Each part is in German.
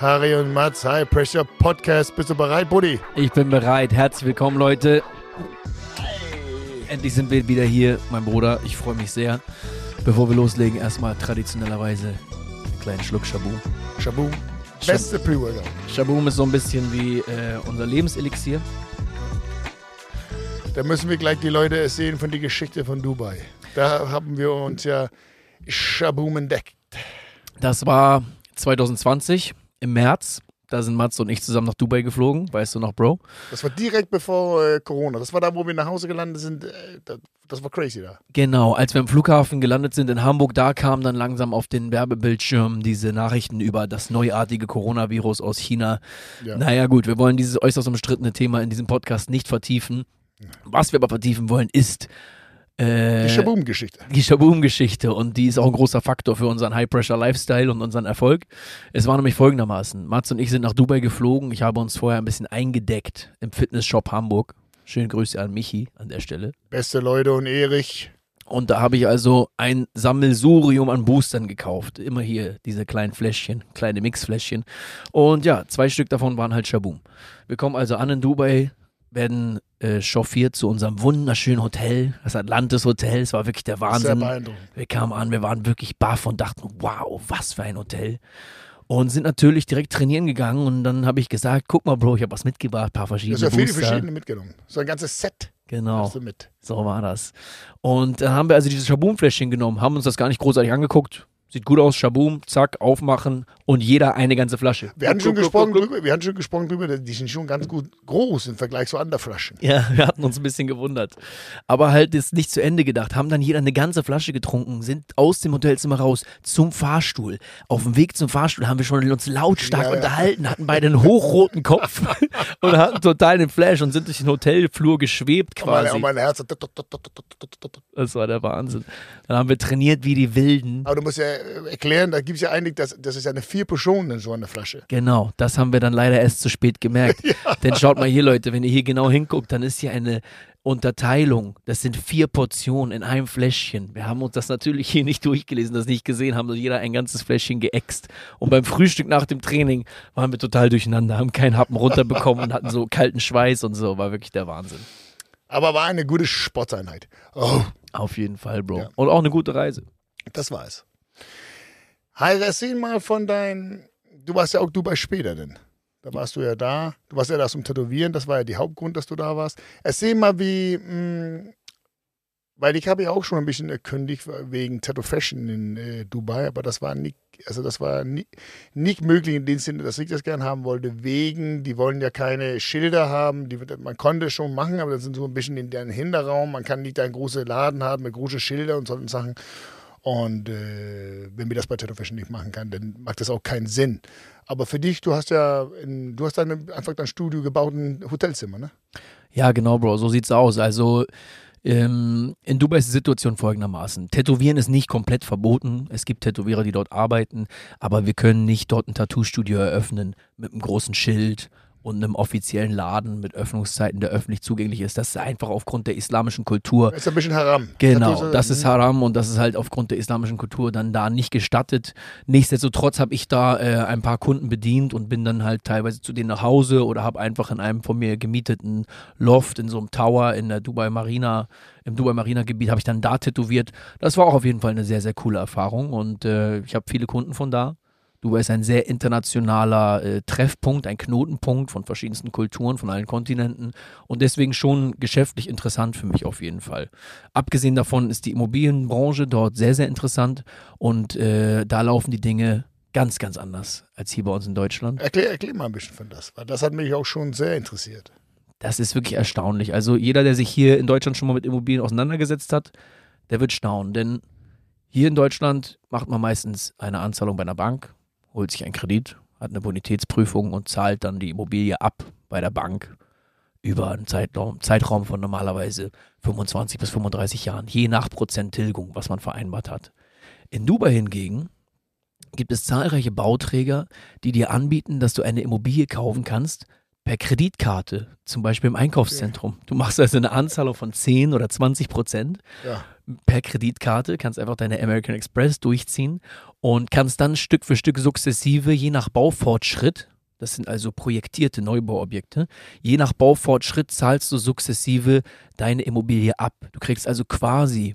Harry und Mats High Pressure Podcast. Bist du bereit, Buddy? Ich bin bereit. Herzlich willkommen, Leute. Endlich sind wir wieder hier, mein Bruder. Ich freue mich sehr. Bevor wir loslegen, erstmal traditionellerweise einen kleinen Schluck Shabu. Shabu. Beste Pre-Workout. Shaboom ist so ein bisschen wie äh, unser Lebenselixier. Da müssen wir gleich die Leute erzählen von der Geschichte von Dubai. Da haben wir uns ja Shaboom entdeckt. Das war 2020 im März. Da sind Mats und ich zusammen nach Dubai geflogen. Weißt du noch, Bro? Das war direkt bevor äh, Corona. Das war da, wo wir nach Hause gelandet sind. Äh, das, das war crazy da. Genau, als wir am Flughafen gelandet sind in Hamburg, da kamen dann langsam auf den Werbebildschirmen diese Nachrichten über das neuartige Coronavirus aus China. Ja. Naja, gut, wir wollen dieses äußerst umstrittene Thema in diesem Podcast nicht vertiefen. Was wir aber vertiefen wollen, ist äh, Die Shaboom-Geschichte. die Shaboom-Geschichte und die ist auch ein großer Faktor für unseren High-Pressure-Lifestyle und unseren Erfolg. Es war nämlich folgendermaßen. Mats und ich sind nach Dubai geflogen. Ich habe uns vorher ein bisschen eingedeckt im Fitnessshop Hamburg. Schöne Grüße an Michi an der Stelle. Beste Leute und Erich. Und da habe ich also ein Sammelsurium an Boostern gekauft. Immer hier diese kleinen Fläschchen, kleine Mixfläschchen. Und ja, zwei Stück davon waren halt Shaboom. Wir kommen also an in Dubai, werden äh, chauffiert zu unserem wunderschönen Hotel, das Atlantis Hotel. Es war wirklich der Sehr Wahnsinn. beeindruckend. Wir kamen an, wir waren wirklich baff und dachten, wow, was für ein Hotel. Und sind natürlich direkt trainieren gegangen und dann habe ich gesagt, guck mal, Bro, ich habe was mitgebracht, paar Du verschiedene hast ja viele Booster. verschiedene mitgenommen. So ein ganzes Set Genau. du. So war das. Und dann haben wir also dieses Shaboom-Fläschchen genommen, haben uns das gar nicht großartig angeguckt. Sieht gut aus, Shaboom, zack, aufmachen und jeder eine ganze Flasche. Wir hatten schon gesprochen drüber, wir hatten schon gesprochen drüber, die sind schon ganz gut groß im Vergleich zu anderen Flaschen. Ja, wir hatten uns ein bisschen gewundert. Aber halt ist nicht zu Ende gedacht. Haben dann jeder eine ganze Flasche getrunken, sind aus dem Hotelzimmer raus zum Fahrstuhl. Auf dem Weg zum Fahrstuhl haben wir schon uns lautstark Ja, ja. unterhalten, hatten beide einen hochroten Kopf und hatten total den Flash und sind durch den Hotelflur geschwebt Und mein, quasi. und mein Herz. hat- Das war der Wahnsinn. Dann haben wir trainiert wie die Wilden. Aber du musst ja erklären, da gibt es ja eigentlich, das, das ist ja eine vier Portionen in so einer Flasche. Genau, das haben wir dann leider erst zu spät gemerkt. Denn schaut mal hier, Leute, wenn ihr hier genau hinguckt, dann ist hier eine Unterteilung. Das sind vier Portionen in einem Fläschchen. Wir haben uns das natürlich hier nicht durchgelesen, das nicht gesehen, haben jeder ein ganzes Fläschchen geäxt. Und beim Frühstück nach dem Training waren wir total durcheinander, haben keinen Happen runterbekommen und hatten so kalten Schweiß und so. War wirklich der Wahnsinn. Aber war eine gute Sporteinheit. Oh, Auf jeden Fall, Bro. Ja. Und auch eine gute Reise. das war es. Heil, erzähl mal von deinen. Du warst ja auch Dubai später denn. Da warst du ja da. Du warst ja da zum Tätowieren. Das war ja der Hauptgrund, dass du da warst. Erzähl mal, wie. Mh, weil ich habe ja auch schon ein bisschen erkündigt wegen Tattoo Fashion in äh, Dubai, aber das war nicht, also das war nicht, nicht möglich in dem Sinne, dass ich das gern haben wollte, wegen, die wollen ja keine Schilder haben, die, man konnte schon machen, aber das sind so ein bisschen in deren Hinterraum, man kann nicht einen großen Laden haben mit großen Schilder und solchen Sachen. Und äh, wenn wir das bei Tattoo Fashion nicht machen kann, dann macht das auch keinen Sinn. Aber für dich, du hast ja, in, du hast dann einfach dein Studio gebaut, ein Hotelzimmer, ne? Ja, genau, Bro, so sieht's aus. Also ähm, in Dubai ist die Situation folgendermaßen. Tätowieren ist nicht komplett verboten. Es gibt Tätowierer, die dort arbeiten, aber wir können nicht dort ein Tattoo-Studio eröffnen mit einem großen Schild und einem offiziellen Laden mit Öffnungszeiten, der öffentlich zugänglich ist. Das ist einfach aufgrund der islamischen Kultur. Das ist ein bisschen Haram. Genau, das ist Haram und das ist halt aufgrund der islamischen Kultur dann da nicht gestattet. Nichtsdestotrotz habe ich da äh, ein paar Kunden bedient und bin dann halt teilweise zu denen nach Hause oder habe einfach in einem von mir gemieteten Loft in so einem Tower in der Dubai Marina, im Dubai Marina Gebiet habe ich dann da tätowiert. Das war auch auf jeden Fall eine sehr, sehr coole Erfahrung und äh, ich habe viele Kunden von da. Dubai ist ein sehr internationaler äh, Treffpunkt, ein Knotenpunkt von verschiedensten Kulturen, von allen Kontinenten und deswegen schon geschäftlich interessant für mich auf jeden Fall. Abgesehen davon ist die Immobilienbranche dort sehr, sehr interessant und äh, da laufen die Dinge ganz, ganz anders als hier bei uns in Deutschland. Erklär, erklär mal ein bisschen von das, weil das hat mich auch schon sehr interessiert. Das ist wirklich erstaunlich. Also jeder, der sich hier in Deutschland schon mal mit Immobilien auseinandergesetzt hat, der wird staunen. Denn hier in Deutschland macht man meistens eine Anzahlung bei einer Bank, holt sich einen Kredit, hat eine Bonitätsprüfung und zahlt dann die Immobilie ab bei der Bank über einen Zeitraum, Zeitraum von normalerweise 25 bis 35 Jahren, je nach Prozent Tilgung, was man vereinbart hat. In Dubai hingegen gibt es zahlreiche Bauträger, die dir anbieten, dass du eine Immobilie kaufen kannst per Kreditkarte, zum Beispiel im Einkaufszentrum. Du machst also eine Anzahlung von 10 oder 20 Prozent Ja. per Kreditkarte, kannst einfach deine American Express durchziehen und kannst dann Stück für Stück sukzessive, je nach Baufortschritt, das sind also projektierte Neubauobjekte. Je nach Baufortschritt zahlst du sukzessive deine Immobilie ab. Du kriegst also quasi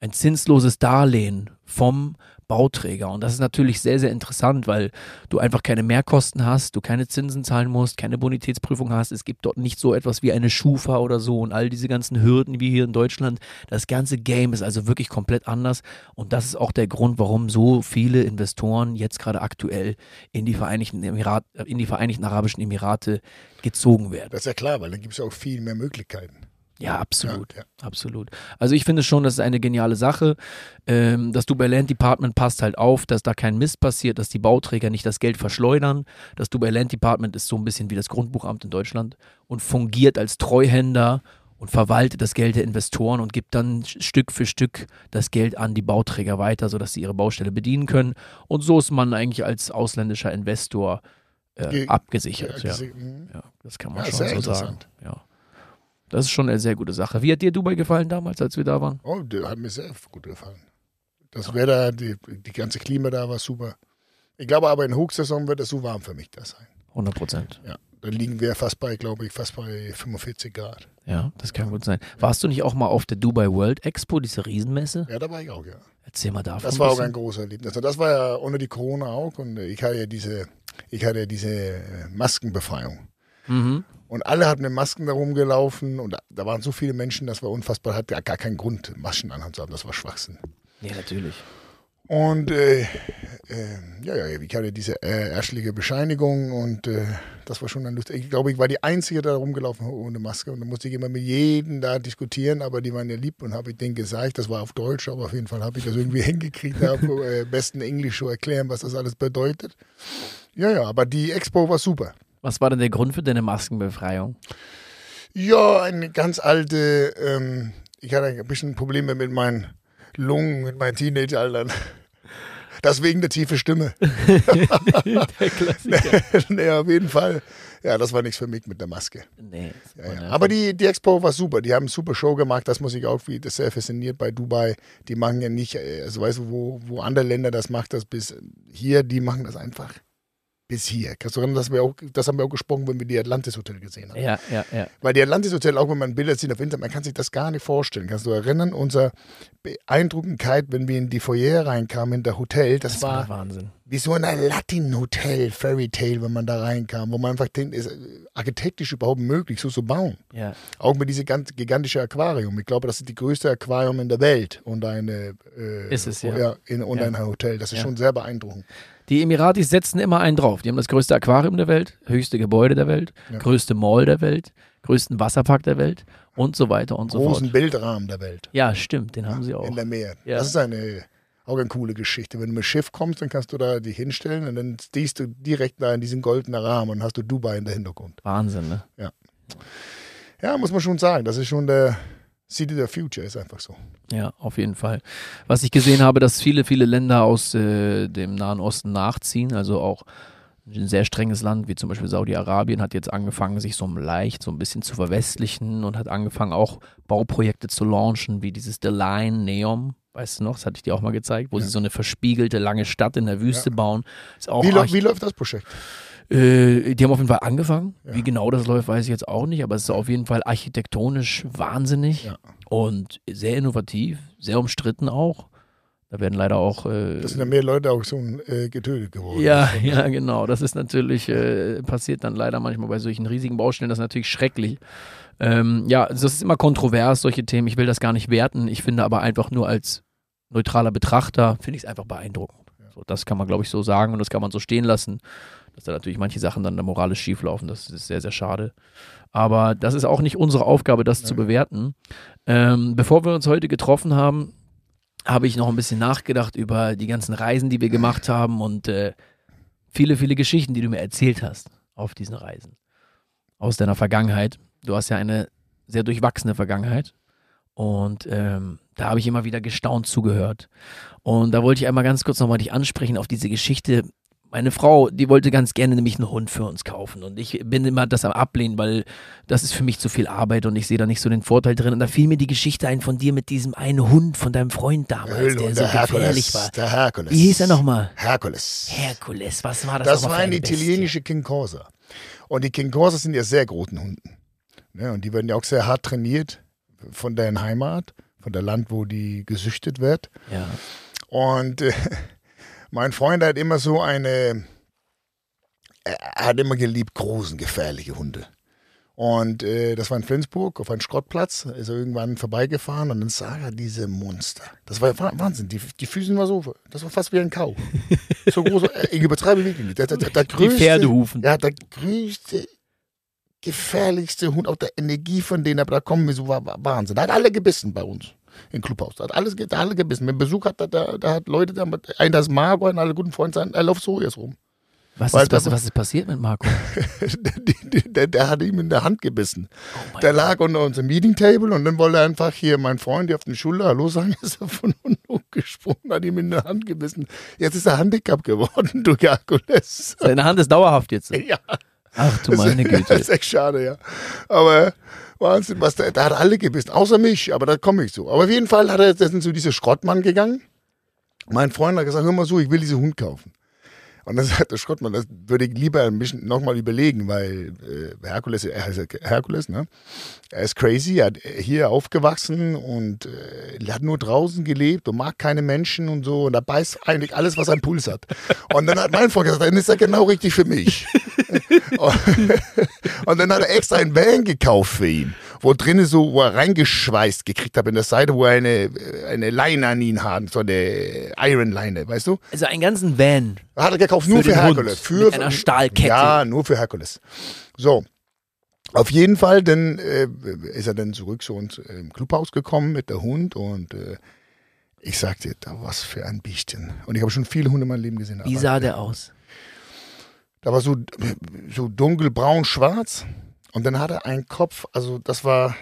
ein zinsloses Darlehen vom Bauträger. Und das ist natürlich sehr, sehr interessant, weil du einfach keine Mehrkosten hast, du keine Zinsen zahlen musst, keine Bonitätsprüfung hast. Es gibt dort nicht so etwas wie eine Schufa oder so und all diese ganzen Hürden wie hier in Deutschland. Das ganze Game ist also wirklich komplett anders. Und das ist auch der Grund, warum so viele Investoren jetzt gerade aktuell in die Vereinigten, Emirat, in die Vereinigten Arabischen Emirate gezogen werden. Das ist ja klar, weil dann gibt es auch viel mehr Möglichkeiten. Ja, absolut. Ja, ja. Absolut. Also ich finde schon, das ist eine geniale Sache. Ähm, das Dubai Land Department passt halt auf, dass da kein Mist passiert, dass die Bauträger nicht das Geld verschleudern. Das Dubai Land Department ist so ein bisschen wie das Grundbuchamt in Deutschland und fungiert als Treuhänder und verwaltet das Geld der Investoren und gibt dann Stück für Stück das Geld an die Bauträger weiter, sodass sie ihre Baustelle bedienen können. Und so ist man eigentlich als ausländischer Investor äh, Ge- abgesichert. Ja, mhm. ja, das kann man schon so sagen. Ja. Das ist schon eine sehr gute Sache. Wie hat dir Dubai gefallen damals, als wir da waren? Oh, der hat mir sehr gut gefallen. Das Wetter, die, die ganze Klima da war super. Ich glaube aber in Hochsaison wird es so warm für mich das sein. 100 Prozent. Ja, da liegen wir fast bei, glaube ich, fast bei 45 Grad. Ja, das kann gut sein. Warst du nicht auch mal auf der Dubai World Expo, diese Riesenmesse? Ja, da war ich auch, ja. Erzähl mal davon. Das war auch ein großer Erlebnis. Also das war ja ohne die Corona auch und ich hatte ja diese, ich hatte ja diese äh, Maskenbefreiung. Mhm. Und alle hatten mit Masken da rumgelaufen und da, waren so viele Menschen, das war unfassbar, hat ja gar keinen Grund, Maschen anhaben zu haben, das war Schwachsinn. Ja, natürlich. Und äh, äh, ja, ja, ich hatte diese äh, ärztliche Bescheinigung und äh, das war schon dann lustig. Ich glaube, ich war die Einzige, da rumgelaufen ohne Maske und da musste ich immer mit jedem da diskutieren, aber die waren ja lieb und habe ich denen gesagt, das war auf Deutsch, aber auf jeden Fall habe ich das irgendwie hingekriegt, da äh, besten Englisch zu erklären, was das alles bedeutet. Ja, ja, aber die Expo war super. Was war denn der Grund für deine Maskenbefreiung? Ja, eine ganz alte, ähm, ich hatte ein bisschen Probleme mit meinen Lungen, mit meinen Teenageraltern. Das wegen der tiefe Stimme. der Klassiker. nee, auf jeden Fall. Ja, das war nichts für mich mit der Maske. nee. Ja, ja. Aber die, die Expo war super. Die haben eine super Show gemacht. Das muss ich auch, wie das sehr fasziniert bei Dubai. Die machen ja nicht, äh, also weißt du, wo, wo andere Länder das macht, das bis hier, die machen das einfach bis hier. Kannst du erinnern, dass wir auch, das haben wir auch gesprochen, wenn wir die Atlantis Hotel gesehen haben. Ja, ja, ja. Weil die Atlantis Hotel, auch wenn man Bilder sieht auf Internet, man kann sich das gar nicht vorstellen. Kannst du erinnern, unsere Beeindruckendkeit, wenn wir in die Foyer reinkamen, in der Hotel, das, Das war Wahnsinn. wie so ein Latin-Hotel, Fairy Tale, wenn man da reinkam, wo man einfach denkt, ist äh, architektisch überhaupt möglich, so zu bauen. Ja. Auch mit diesem ganz gigantische Aquarium. Ich glaube, das ist die größte Aquarium in der Welt und eine äh, Ist es, ja. in, und Ja. ein Hotel. Das ist schon sehr beeindruckend. Die Emiratis setzen immer einen drauf. Die haben das größte Aquarium der Welt, höchste Gebäude der Welt, Ja. größte Mall der Welt, größten Wasserpark der Welt und so weiter und so Großen fort. Bildrahmen der Welt. Ja, stimmt, den haben sie auch. In der Meer. Ja. Das ist eine auch eine coole Geschichte. Wenn du mit dem Schiff kommst, dann kannst du da dich hinstellen und dann siehst du direkt da in diesen goldenen Rahmen und hast du Dubai in der Hintergrund. Wahnsinn, ne? Ja, muss man schon sagen. Das ist schon der City der Future, ist einfach so. Ja, auf jeden Fall. Was ich gesehen habe, dass viele, viele Länder aus äh, dem Nahen Osten nachziehen, also auch ein sehr strenges Land, wie zum Beispiel Saudi-Arabien, hat jetzt angefangen, sich so leicht so ein bisschen zu verwestlichen und hat angefangen, auch Bauprojekte zu launchen, wie dieses The Line Neom. Weißt du noch, das hatte ich dir auch mal gezeigt, wo Ja. sie so eine verspiegelte lange Stadt in der Wüste bauen. Ist auch Wie, wie läuft das Projekt? Äh, die haben auf jeden Fall angefangen. Ja. Wie genau das läuft, weiß ich jetzt auch nicht, aber es ist auf jeden Fall architektonisch wahnsinnig Ja. und sehr innovativ, sehr umstritten auch. Da werden leider auch. Äh, Das sind ja mehr Leute auch so äh, getötet geworden. ja, ja, genau. Das ist natürlich, äh, passiert dann leider manchmal bei solchen riesigen Baustellen, das ist natürlich schrecklich. Ähm, ja, das ist immer kontrovers, solche Themen. Ich will das gar nicht werten. Ich finde aber einfach nur als neutraler Betrachter, finde ich es einfach beeindruckend. So, das kann man, glaube ich, so sagen und das kann man so stehen lassen. Dass da natürlich manche Sachen dann da moralisch schieflaufen, das ist sehr, sehr schade. Aber das ist auch nicht unsere Aufgabe, das zu Nein. bewerten. Ähm, bevor wir uns heute getroffen haben, habe ich noch ein bisschen nachgedacht über die ganzen Reisen, die wir gemacht haben und äh, viele, viele Geschichten, die du mir erzählt hast auf diesen Reisen. Aus deiner Vergangenheit. Du hast ja eine sehr durchwachsene Vergangenheit. Und ähm, da habe ich immer wieder gestaunt zugehört. Und da wollte ich einmal ganz kurz nochmal dich ansprechen auf diese Geschichte Meine Frau, die wollte ganz gerne nämlich einen Hund für uns kaufen und ich bin immer das am Ablehnen, weil das ist für mich zu viel Arbeit und ich sehe da nicht so den Vorteil drin. Und da fiel mir die Geschichte ein von dir mit diesem einen Hund von deinem Freund damals, der so gefährlich war. Der Herkules. Wie hieß er nochmal? Herkules. Herkules, was war das? Das war eine italienische King Corsa. Und die King Corsa sind ja sehr großen Hunden. Ne? Und die werden ja auch sehr hart trainiert von deren Heimat, von der Land, wo die gesüchtet wird. Ja. Und äh, mein Freund hat immer so eine, er hat immer geliebt, großen, gefährliche Hunde. Und äh, das war in Flensburg auf einem Schrottplatz, ist er irgendwann vorbeigefahren und dann sah er diese Monster. Das war Wah- Wahnsinn, die, die Füße war so, das war fast wie ein Kau. So groß, äh, ich übertreibe wirklich nicht. Der, der, der Die größte, Pferdehufen. ja, der größte, gefährlichste Hund, auch der Energie von denen, aber da kommen wir so, war, war Wahnsinn. Hat alle gebissen bei uns im Clubhaus. Der hat alles, hat alle gebissen. Wenn Besuch hat, da, da, da hat Leute, da, einer das Margot, ein alle guten Freund sein, er läuft so jetzt rum. Was ist, das- was ist passiert mit Marco? der, der, der hat ihm in der Hand gebissen. Oh Der lag unter unserem Meeting Table und dann wollte er einfach hier mein Freund, der auf den Schulter Hallo sagen, ist er von unten hochgesprungen, hat ihm in der Hand gebissen. Jetzt ist er Handicap geworden durch Herkules. Seine Hand ist dauerhaft jetzt. Ja. Ach du meine Das Güte. ist echt schade, ja. Aber Wahnsinn, was der, der hat alle gebissen, außer mich, aber da komme ich so. Aber auf jeden Fall hat er, das sind zu diesem Schrottmann gegangen. Mein Freund hat gesagt, hör mal so, ich will diesen Hund kaufen. Und dann sagt der Schrottmann, das würde ich lieber ein bisschen nochmal überlegen, weil äh, Herkules, er heißt Herkules, ne? Er ist crazy, er hat hier aufgewachsen und äh, hat nur draußen gelebt und mag keine Menschen und so. Und er beißt eigentlich alles, was einen Puls hat. Und dann hat mein Freund gesagt, dann ist er genau richtig für mich. Und dann hat er extra einen Van gekauft für ihn, wo drinnen so, wo er reingeschweißt gekriegt hat in der Seite, wo er eine, eine Leine an ihn hat, so eine Iron-Leine, weißt du? Also einen ganzen Van. Hat er gekauft nur Für für, Herkules. Für, mit einer Stahlkette. Ja, nur für Herkules. So. Auf jeden Fall, dann äh, ist er dann zurück zu uns im Clubhaus gekommen mit der Hund und äh, ich sagte, da was für ein Biestchen. Und ich habe schon viele Hunde in meinem Leben gesehen. Wie sah der aus? Da war so, so dunkelbraun, schwarz. Und dann hatte er einen Kopf, also das war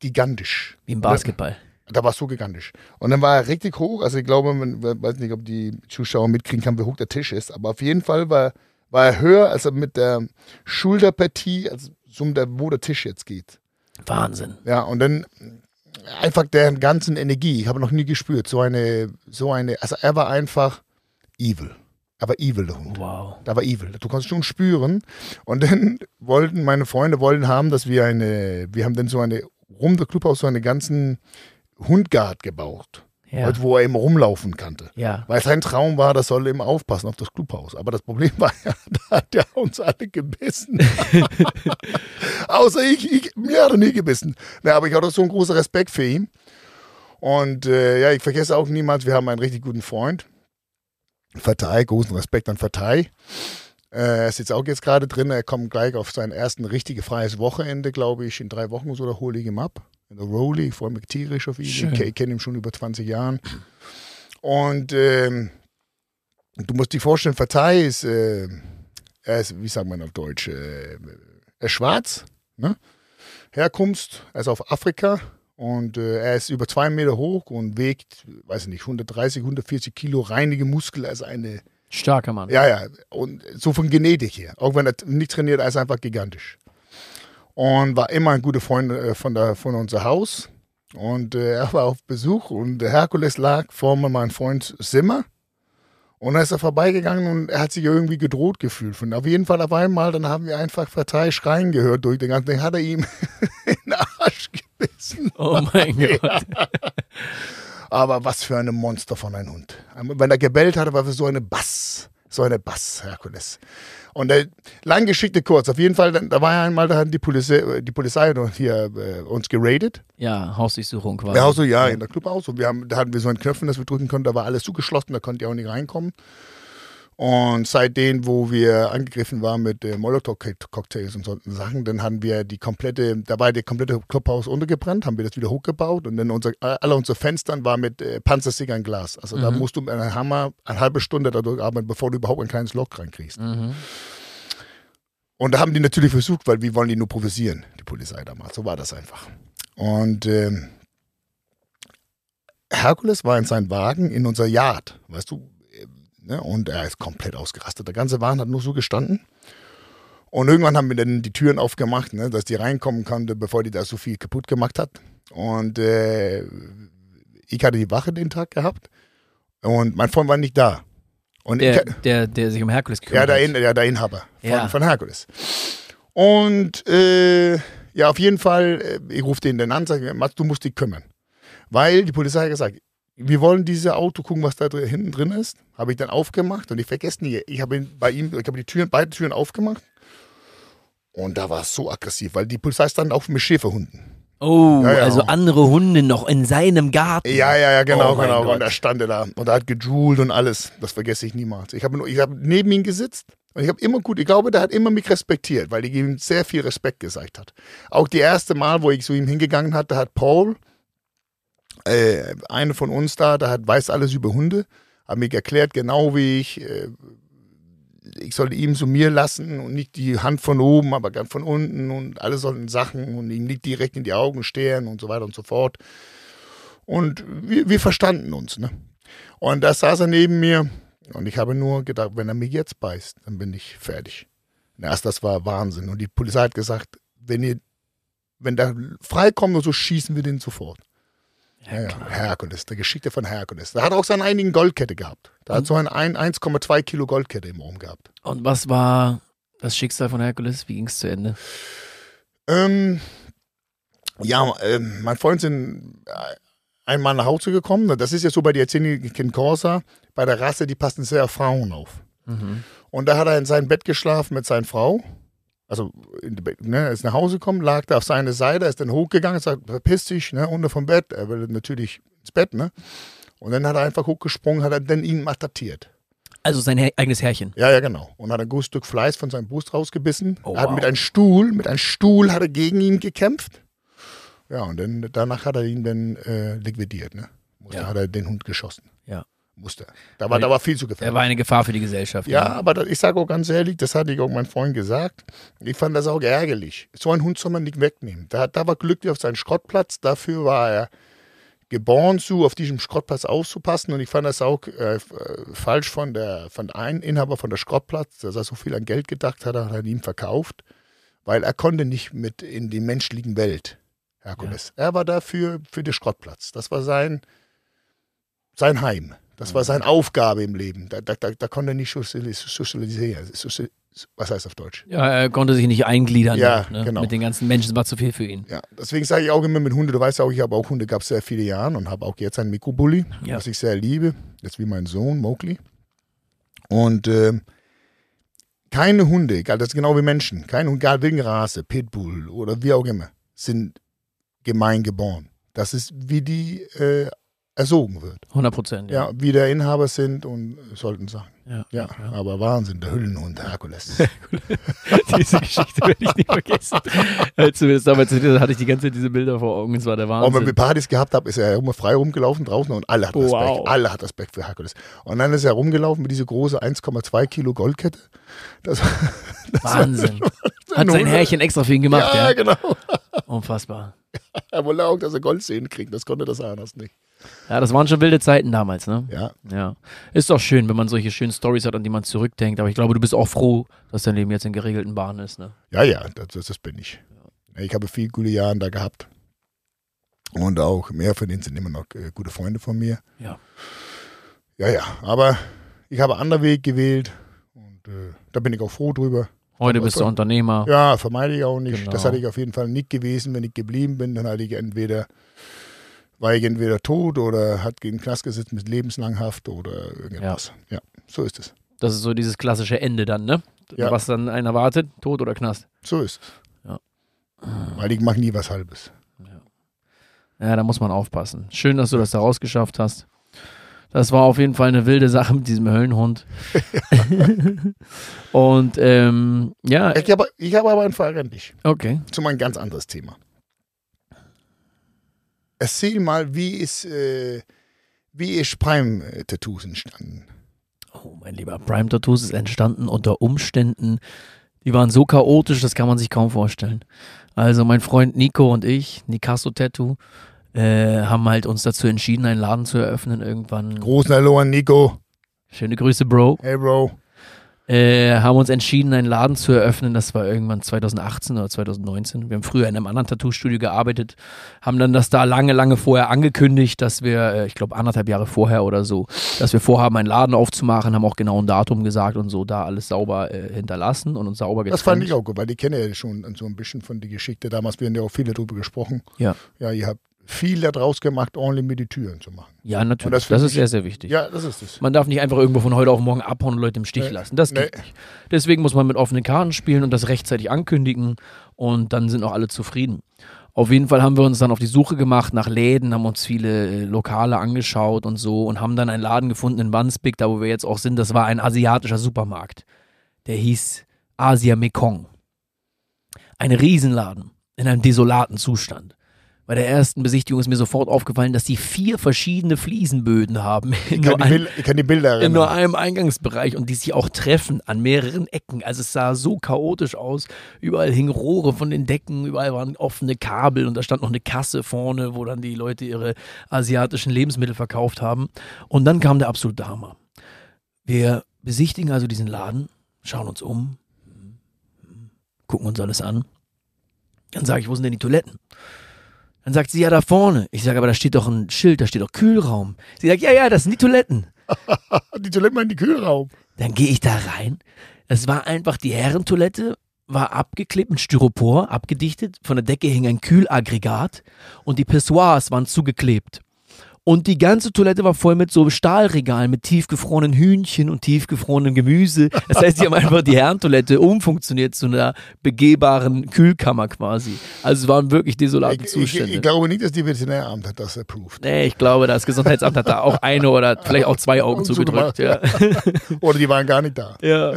gigantisch. Wie im Basketball. Da war es so gigantisch. Und dann war er richtig hoch. Also ich glaube, man ich weiß nicht, ob die Zuschauer mitkriegen kann, wie hoch der Tisch ist. Aber auf jeden Fall war, war er höher, als er mit der Schulterpartie, also so um der, wo der Tisch jetzt geht. Wahnsinn. Ja, und dann einfach deren ganzen Energie. Ich habe noch nie gespürt. So eine, so eine, also er war einfach evil. Er war evil, der Hund. Wow. Da war evil. Du konntest schon spüren. Und dann wollten meine Freunde wollten haben, dass wir eine, wir haben dann so eine rum der Clubhaus so eine ganzen Hundgard gebaut, Ja. halt, wo er immer rumlaufen konnte. Ja. Weil sein Traum war, das soll immer aufpassen auf das Clubhaus. Aber das Problem war ja, da hat er uns alle gebissen. Außer ich, ich, mir hat er nie gebissen. Ja, aber ich hatte so einen großen Respekt für ihn. Und äh, ja, ich vergesse auch niemals, wir haben einen richtig guten Freund. Vertei, großen Respekt an Vertei. Äh, er ist jetzt auch jetzt gerade drin. Er kommt gleich auf sein ersten richtige freies Wochenende, glaube ich. In drei Wochen oder so, da hole ich ihn ab. In der. Ich freue mich tierisch auf ihn. Schön. Ich, kenne ihn schon über 20 Jahren. Und ähm, du musst dir vorstellen, Vertei ist, äh, er ist, wie sagt man auf Deutsch, äh, er ist schwarz, ne? Herkunft, er ist auf Afrika und äh, er ist über zwei Meter hoch und wiegt, weiß ich nicht, 130, 140 Kilo reinige Muskel, also eine, Starker Mann. ja, ja, und so von Genetik her. Auch wenn er nicht trainiert, er ist einfach gigantisch. Und war immer ein guter Freund äh, von, der, von unser Haus. Und äh, er war auf Besuch und der Herkules lag vor meinem Freund Zimmer. Und dann ist er vorbeigegangen und er hat sich irgendwie gedroht gefühlt. Und auf jeden Fall auf einmal, dann haben wir einfach Partei schreien gehört durch den ganzen Ding, hat er ihm in den Arsch gebissen. Oh mein Gott. Aber was für ein Monster von einem Hund. Wenn er gebellt hatte, war es so eine Bass. So eine Bass, Herkules. Und äh, lang Geschichte kurz. Auf jeden Fall, da war ja einmal, da hat die Polizei, die Polizei hier äh, uns geradet. Ja, Hausdurchsuchung quasi. Ja, so, ja, in der Clubhaus. Und wir haben, da hatten wir so einen Knöpfen, das wir drücken konnten. Da war alles zugeschlossen, da konnte ihr auch nicht reinkommen. Und seitdem, wo wir angegriffen waren mit äh, Molotow-Cocktails und solchen Sachen, dann haben wir die komplette, da war der komplette Clubhaus untergebrannt, haben wir das wieder hochgebaut und dann unser, alle unsere Fenstern waren mit äh, Panzersickern Glas. Also da Mhm. musst du mit einem Hammer eine halbe Stunde dadurch arbeiten, bevor du überhaupt ein kleines Loch reinkriegst. Mhm. Und da haben die natürlich versucht, weil wir wollen die nur provozieren, die Polizei damals. So war das einfach. Und ähm, Herkules war in seinem Wagen in unser Yard, weißt du, Ne? Und er ist komplett ausgerastet. Der ganze Wagen hat nur so gestanden. Und irgendwann haben wir dann die Türen aufgemacht, ne, dass die reinkommen konnte, bevor die da so viel kaputt gemacht hat. Und äh, ich hatte die Wache den Tag gehabt und mein Freund war nicht da. Und Der, ich, der, der sich um Herkules ja, kümmert. der, ja, der Inhaber von, Ja. von Herkules. Und äh, ja, auf jeden Fall, äh, ich rufe den dann an, sage, Mats, du musst dich kümmern. Weil die Polizei hat gesagt, wir wollen dieses Auto gucken, was da drin, hinten drin ist. Habe ich dann aufgemacht und ich vergesse nie, ich habe bei ihm, ich habe die Türen, beide Türen aufgemacht. Und da war es so aggressiv, weil die Polizei stand auch mit Schäferhunden. Oh, Ja, ja. also andere Hunde noch in seinem Garten. Ja, ja, ja, genau, Oh genau. Gott. Und er stand er da und er hat gejoult und alles. Das vergesse ich niemals. Ich habe ich hab neben ihm gesitzt und ich habe immer gut, ich glaube, der hat immer mich respektiert, weil ich ihm sehr viel Respekt gezeigt hat. Auch die erste Mal, wo ich zu ihm hingegangen hatte, hat Paul, äh, eine von uns da, der hat, weiß alles über Hunde, hat mir erklärt, genau wie ich, äh, ich sollte ihm so mir lassen und nicht die Hand von oben, aber ganz von unten und alle sollen Sachen und ihm nicht direkt in die Augen staren und so weiter und so fort. Und wir, wir verstanden uns. Ne? Und da saß er neben mir und ich habe nur gedacht, wenn er mich jetzt beißt, dann bin ich fertig. Erst das war Wahnsinn. Und die Polizei hat gesagt, wenn ihr, wenn der freikommt so, schießen wir den sofort. Ja, ja, Herkules, der Geschichte von Herkules. Der hat auch seine einigen Goldkette gehabt. Der hat so ein ein- 1,2 Kilo Goldkette im Ohren gehabt. Und was war das Schicksal von Herkules? Wie ging es zu Ende? Ähm, ja, ähm, mein Freund sind äh, einmal nach Hause gekommen. Das ist ja so bei der Kind Corsa, bei der Rasse, die passen sehr auf Frauen auf. Mhm. Und da hat er in seinem Bett geschlafen mit seiner Frau. Also, ne, er ist nach Hause gekommen, lag da auf seine Seite, ist dann hochgegangen, sagt, verpiss dich, ne, unten vom Bett. Er will natürlich ins Bett, ne. Und dann hat er einfach hochgesprungen, hat er dann ihn malträtiert. Also sein her eigenes Herrchen. Ja, ja, genau. Und hat ein gutes Stück Fleisch von seinem Brust rausgebissen. Oh, er hat wow. mit einem Stuhl, mit einem Stuhl hat er gegen ihn gekämpft. Ja, und dann, danach hat er ihn dann äh, liquidiert, ne. Musste, Ja. hat er den Hund geschossen. Ja. Musste. Da war, da war viel zu gefährlich. Er war eine Gefahr für die Gesellschaft. Ja, aber das, ich sage auch ganz ehrlich, das hatte ich auch meinem Freund gesagt. Ich fand das auch ärgerlich. So einen Hund soll man nicht wegnehmen. Da, da war glücklich auf seinen Schrottplatz. Dafür war er geboren zu, auf diesem Schrottplatz aufzupassen. Und ich fand das auch äh, äh, falsch von der von einem Inhaber von der Schrottplatz, dass er so viel an Geld gedacht hat, hat er ihn verkauft, weil er konnte nicht mit in die menschlichen Welt, Herkules. Er war dafür für den Schrottplatz. Das war sein, sein Heim. Das war seine Aufgabe im Leben. Da, da, da, da konnte er nicht sozialis- sozialisieren. Sozi- Was heißt auf Deutsch? Ja, er konnte sich nicht eingliedern. Ja, ne? genau. Mit den ganzen Menschen das war zu viel für ihn. Ja, deswegen sage ich auch immer mit Hunde, du weißt auch, ich habe auch Hunde gehabt sehr viele Jahre und habe auch jetzt einen Mikrobully, Ja. was ich sehr liebe. Ist wie mein Sohn, Mowgli. Und ähm, keine Hunde, egal, das ist genau wie Menschen, keine Hunde, egal wegen Rasse, Pitbull oder wie auch immer, sind gemein geboren. Das ist, wie die äh, ersogen wird. 100 Prozent. Ja, wie der Inhaber sind und sollten sein. Ja. Ja, aber Wahnsinn, der Hüllenhund, Herkules. Diese Geschichte werde ich nie vergessen. Als du mir das damals hatte ich die ganze Zeit diese Bilder vor Augen. Es war der Und wenn Wahnsinn. wir Partys gehabt haben, ist er immer frei rumgelaufen draußen und alle hatten Respekt. Wow. Alle hatten Respekt für Herkules. Und dann ist er rumgelaufen mit dieser große 1,2 Kilo Goldkette. Das, Wahnsinn. Hat sein. Herrchen extra für ihn gemacht, ja, ja. genau. Unfassbar. Er wollte auch, dass er Goldzähne kriegt. Das konnte das anders nicht. Ja, das waren schon wilde Zeiten damals, ne? Ja, Ja. Ist doch schön, wenn man solche schönen Stories hat, an die man zurückdenkt. Aber ich glaube, du bist auch froh, dass dein Leben jetzt in geregelten Bahnen ist, ne? ja, ja das, das, bin ich. Ich habe viele gute Jahre da gehabt. Und auch mehr von denen sind immer noch äh, gute Freunde von mir. Ja. Ja, ja. Aber ich habe einen anderen Weg gewählt. Und äh, da bin ich auch froh drüber. Heute bist du Unternehmer. Ja, vermeide ich auch nicht. Genau. Das hatte ich auf jeden Fall nicht gewesen, wenn ich geblieben bin. Dann hatte ich entweder, war ich entweder tot oder hat den Knast gesetzt mit lebenslang Haft oder irgendwas. Ja, so ist es. Das ist so dieses klassische Ende dann, ne? Ja. Was dann einen erwartet, Tod oder Knast. So ist es. Ja. Weil ich mache nie was Halbes. Ja, da muss man aufpassen. Schön, dass du das da rausgeschafft hast. Das war auf jeden Fall eine wilde Sache mit diesem Höllenhund. Und ähm, ja, Ich habe, ich habe aber eine Frage an dich. okay. Zu meinem ganz anderes Thema. Erzähl mal, wie ist, äh, wie ist Prime-Tattoos entstanden? Oh, mein lieber Prime Tattoos ist entstanden unter Umständen, die waren so chaotisch, das kann man sich kaum vorstellen. Also mein Freund Nico und ich, Nicasso Tattoo, äh, haben halt uns dazu entschieden, einen Laden zu eröffnen irgendwann. Großen Hallo an Nico. Schöne Grüße, Bro. Hey, Bro. Äh, haben uns entschieden, einen Laden zu eröffnen. Das war irgendwann 2018 oder 2019. Wir haben früher in einem anderen Tattoo-Studio gearbeitet, haben dann das da lange, lange vorher angekündigt, dass wir, äh, ich glaube anderthalb Jahre vorher oder so, dass wir vorhaben, einen Laden aufzumachen, haben auch genau ein Datum gesagt und so, da alles sauber äh, hinterlassen und uns sauber getrennt. Das fand ich auch gut, weil ich kenne ja schon so ein bisschen von der Geschichte. Damals werden ja auch viele drüber gesprochen. Ja. Ja, ihr habt viel daraus gemacht, ordentlich mit die Türen zu machen. Ja, Und natürlich. das Das, ist sehr, sehr wichtig. Ja, das ist es. Man darf nicht einfach irgendwo von heute auf morgen abhauen und Leute im Stich Nee. lassen. Das geht Nee. nicht. Deswegen muss man mit offenen Karten spielen und das rechtzeitig ankündigen und dann sind auch alle zufrieden. Auf jeden Fall haben wir uns dann auf die Suche gemacht nach Läden, haben uns viele äh, Lokale angeschaut und so und haben dann einen Laden gefunden in Wandsbek, da wo wir jetzt auch sind. Das war ein asiatischer Supermarkt. Der hieß Asia Mekong. Ein Riesenladen in einem desolaten Zustand. Bei der ersten Besichtigung ist mir sofort aufgefallen, dass die vier verschiedene Fliesenböden haben. Ich In kann, nur die ich kann die Bilder in nur erinnern. einem Eingangsbereich und die sich auch treffen an mehreren Ecken. Also es sah so chaotisch aus. Überall hingen Rohre von den Decken, überall waren offene Kabel und da stand noch eine Kasse vorne, wo dann die Leute ihre asiatischen Lebensmittel verkauft haben. Und dann kam der absolute Hammer. Wir besichtigen also diesen Laden, schauen uns um, gucken uns alles an. Dann sage ich, wo sind denn die Toiletten? Dann sagt sie, ja, da vorne. Ich sage, aber da steht doch ein Schild, da steht doch Kühlraum. Sie sagt, ja, ja, das sind die Toiletten. Die Toilette in die Kühlraum. Dann gehe ich da rein. Es war einfach die Herrentoilette, war abgeklebt mit Styropor, abgedichtet. Von der Decke hing ein Kühlaggregat und die Pissoirs waren zugeklebt. Und die ganze Toilette war voll mit so Stahlregalen mit tiefgefrorenen Hühnchen und tiefgefrorenem Gemüse. Das heißt, die haben einfach die Herrentoilette umfunktioniert zu einer begehbaren Kühlkammer quasi. Also es waren wirklich desolate Ich, ich, Zustände. ich glaube nicht, dass die Veterinäramt hat das approved. nee, ich glaube, das Gesundheitsamt hat da auch eine oder vielleicht auch zwei Augen zugedrückt. Ja. Oder die waren gar nicht da. Ja.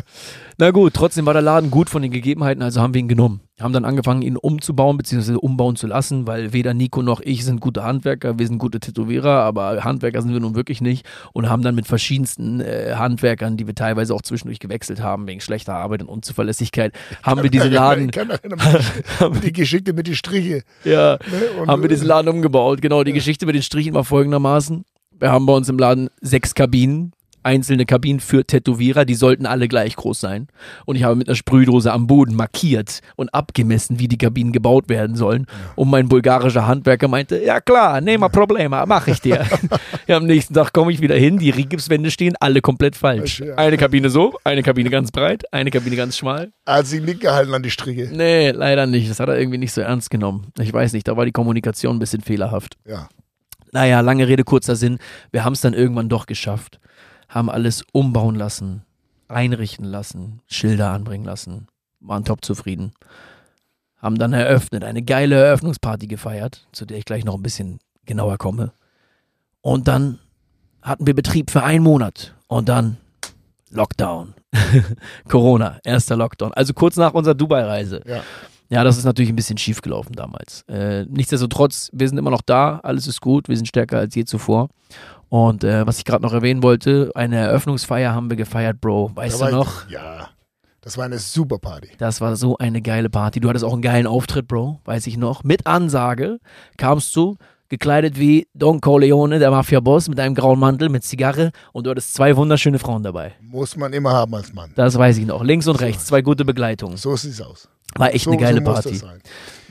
Na gut, trotzdem war der Laden gut von den Gegebenheiten, also haben wir ihn genommen. Haben dann angefangen, ihn umzubauen, beziehungsweise umbauen zu lassen, weil weder Nico noch ich sind gute Handwerker, wir sind gute Tätowierer, aber Handwerker sind wir nun wirklich nicht und haben dann mit verschiedensten äh, Handwerkern, die wir teilweise auch zwischendurch gewechselt haben, wegen schlechter Arbeit und Unzuverlässigkeit, haben wir diesen Laden, die Geschichte mit den Striche. ja, Ne? Und, haben wir diesen Laden umgebaut. Genau, die Geschichte mit den Strichen war folgendermaßen. Wir haben bei uns im Laden sechs Kabinen, einzelne Kabinen für Tätowierer, die sollten alle gleich groß sein. Und ich habe mit einer Sprühdose am Boden markiert und abgemessen, wie die Kabinen gebaut werden sollen. Und mein bulgarischer Handwerker meinte, ja klar, nee, mal Probleme, mach ich dir. ja, am nächsten Tag komme ich wieder hin, die Rigipswände stehen alle komplett falsch. Eine Kabine so, eine Kabine ganz breit, eine Kabine ganz schmal. hat sie nicht gehalten an die Striche. Nee, leider nicht. Das hat er irgendwie nicht so ernst genommen. Ich weiß nicht, da war die Kommunikation ein bisschen fehlerhaft. Ja. Naja, lange Rede, kurzer Sinn. Wir haben es dann irgendwann doch geschafft. Haben alles umbauen lassen, einrichten lassen, Schilder anbringen lassen. Waren top zufrieden. Haben dann eröffnet, eine geile Eröffnungsparty gefeiert, zu der ich gleich noch ein bisschen genauer komme. Und dann hatten wir Betrieb für einen Monat. Und dann Lockdown. Corona, erster Lockdown. Also kurz nach unserer Dubai-Reise. Ja. Ja, das ist natürlich ein bisschen schief gelaufen damals. Äh, nichtsdestotrotz, wir sind immer noch da, alles ist gut, wir sind stärker als je zuvor. Und äh, was ich gerade noch erwähnen wollte, eine Eröffnungsfeier haben wir gefeiert, Bro. Weißt Da du war ich- noch? Ja. Das war eine super Party. Das war so eine geile Party. Du hattest auch einen geilen Auftritt, Bro, weiß ich noch. Mit Ansage kamst du, gekleidet wie Don Corleone, der Mafia-Boss, mit einem grauen Mantel, mit Zigarre und du hattest zwei wunderschöne Frauen dabei. Muss man immer haben als Mann. Das weiß ich noch. Links und rechts, zwei gute Begleitungen. So sieht es aus. War echt so, eine geile so Party.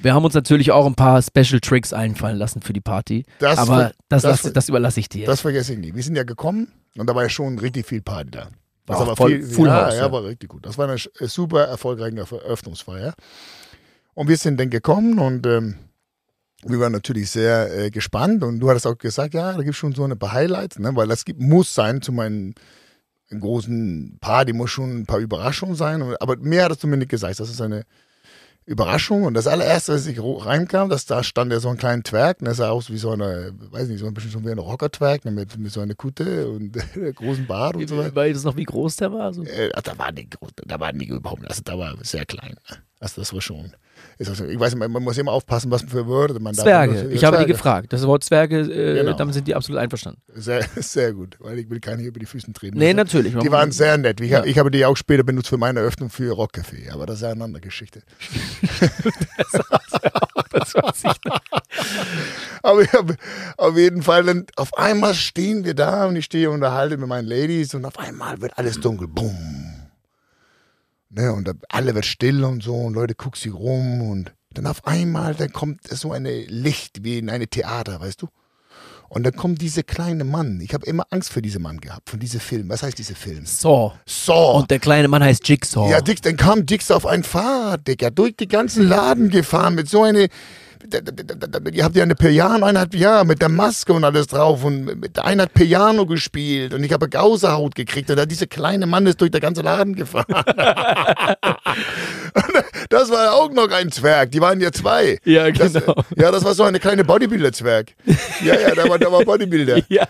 Wir haben uns natürlich auch ein paar Special Tricks einfallen lassen für die Party. Das aber das, das lass, das überlasse ich dir. Das vergesse ich nie. Wir sind ja gekommen und da war ja schon richtig viel Party da. War Das war voll- viel, Full ja, House, ja, ja. war richtig gut. Das war eine super erfolgreiche Eröffnungsfeier. Und wir sind dann gekommen und ähm, wir waren natürlich sehr äh, gespannt. Und du hattest auch gesagt, ja, da gibt es schon so ein paar Highlights, ne? weil das gibt, muss sein zu meinen großen Party, muss schon ein paar Überraschungen sein. Und, aber mehr hattest du mir nicht gesagt. Das ist eine Überraschung. Und das allererste, als ich reinkam, dass da stand ja so ein kleiner Twerk. Und der sah aus wie so eine, weiß nicht, so ein bisschen schon wie ein Rocker-Twerk ne? mit, mit so einer Kutte und großen Bart und so weiter. Weißt du noch, wie groß der war? So? Äh, da war nicht groß, da war nicht überhaupt, also da war sehr klein. Also das war schon. Ist auch so, ich weiß, man, man muss immer aufpassen, was für Wörter man da Zwerge. Ich habe die Zwerge. gefragt. Das Wort Zwerge, äh, Genau. damit sind die absolut einverstanden. Sehr, sehr gut, weil ich will keine über die Füße treten. Nee, Also, natürlich. Die waren sehr nett. Ich, Ja. ich habe die auch später benutzt für meine Eröffnung für Rockcafé, aber das ist eine andere Geschichte. das weiß ich nicht. Aber ich hab, auf jeden Fall, dann auf einmal stehen wir da und ich stehe und unterhalte mit meinen Ladies und auf einmal wird alles dunkel. Bumm. Ne, und alle wird still und so und Leute gucken sich rum und dann auf einmal, dann kommt so ein Licht wie in eine Theater, weißt du? Und dann kommt dieser kleine Mann. Ich habe immer Angst vor diesem Mann gehabt, von diesem Film. Was heißt dieser Film? So. Saw. Und der kleine Mann heißt Jigsaw. Ja, Dick, dann kam Dix auf ein Fahrrad, Digga, durch die ganzen Laden gefahren mit so eine. Ihr habt ja eine Piano, eineinhalb Jahre mit der Maske und alles drauf und einer hat Piano gespielt und ich habe Gausehaut gekriegt und da dieser kleine Mann ist durch den ganzen Laden gefahren. das war auch noch ein Zwerg, die waren ja zwei. Ja, Das, genau. ja, das war so eine kleine Bodybuilder-Zwerg. Ja, ja, da war, da war Bodybuilder. Ja.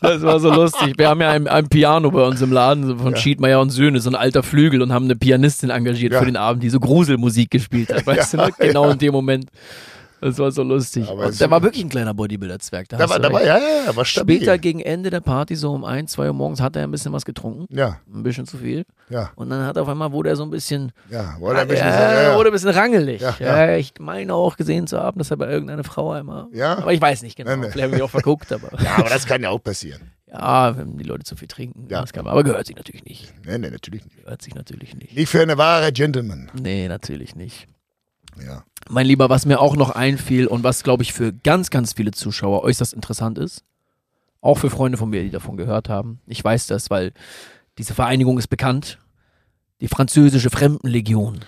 das war so lustig. Wir haben ja ein, ein Piano bei uns im Laden von Ja. Schiedmeier und Söhne, so ein alter Flügel und haben eine Pianistin engagiert Ja. für den Abend, die so Gruselmusik gespielt hat. Weißt du, ne? Genau in dem Moment. Das war so lustig. Aber Und der war wirklich ein kleiner Bodybuilder-Zwerg. Da Da war, da war, ja, ja, war stabil. Später gegen Ende der Party, so um 1, 2 Uhr morgens, hat er ein bisschen was getrunken. Ja, Ein bisschen zu viel. ja, Und dann hat auf einmal wurde er so ein bisschen, ja. Wurde ein bisschen, ja, ja, ja. wurde ein bisschen rangelig. Ja, Ja, ja. ich meine auch gesehen zu haben, dass er bei irgendeiner Frau einmal. Ja? Aber ich weiß nicht genau. Nee, nee. Vielleicht haben wir auch verguckt, aber. Ja, aber das kann ja auch passieren. Ja, wenn die Leute zu viel trinken. Ja. Das kann man, aber gehört sich natürlich nicht. Nee, nee, natürlich nicht. Gehört sich natürlich nicht. Nicht für eine wahre Gentleman. Nee, natürlich nicht. Ja. Mein Lieber, was mir auch noch einfiel und was, glaube ich, für ganz, ganz viele Zuschauer äußerst interessant ist, auch für Freunde von mir, die davon gehört haben. Ich weiß das, weil diese Vereinigung ist bekannt. Die französische Fremdenlegion.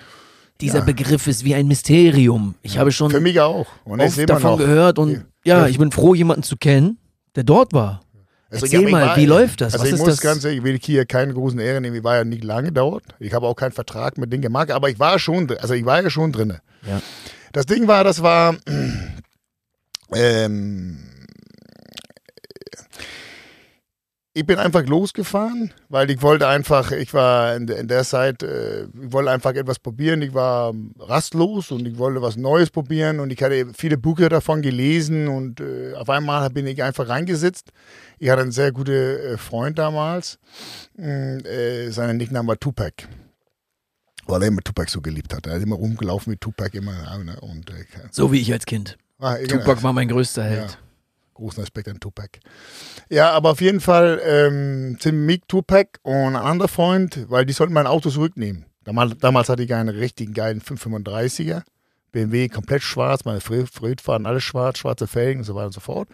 Dieser Ja. Begriff ist wie ein Mysterium. Ich habe schon Für mich auch. Und ich oft davon noch. gehört und Ja. ja, ich bin froh, jemanden zu kennen, der dort war. Also, Erzähl mal, wie läuft das? Also Was ich ist muss das? ganz ehrlich, ich will hier keine großen Ehren nehmen. Ich war ja nicht lange dort. Ich habe auch keinen Vertrag mit denen gemacht, aber ich war schon, also ich war ja schon drin. Ja. Das Ding war, das war, ähm, ich bin einfach losgefahren, weil ich wollte einfach, ich war in, der- in der Zeit, äh, ich wollte einfach etwas probieren. Ich war rastlos und ich wollte was Neues probieren und ich hatte viele Bücher davon gelesen und äh, auf einmal bin ich einfach reingesetzt. Ich hatte einen sehr guten äh, Freund damals. Äh, sein Nickname war Tupac. Weil er immer Tupac so geliebt hat. Er hat immer rumgelaufen mit Tupac immer. ne, Und, äh, So wie ich als Kind. ah, genau. Tupac war mein größter Held. Ja. Großen Respekt an Tupac. Ja, aber auf jeden Fall ähm, sind Mick Tupac und ein anderer Freund, weil die sollten mein Auto zurücknehmen. Damals, damals hatte ich einen richtigen geilen 535er. BMW komplett schwarz, meine Frühtfahren alles schwarz, schwarze Felgen und so weiter und so fort.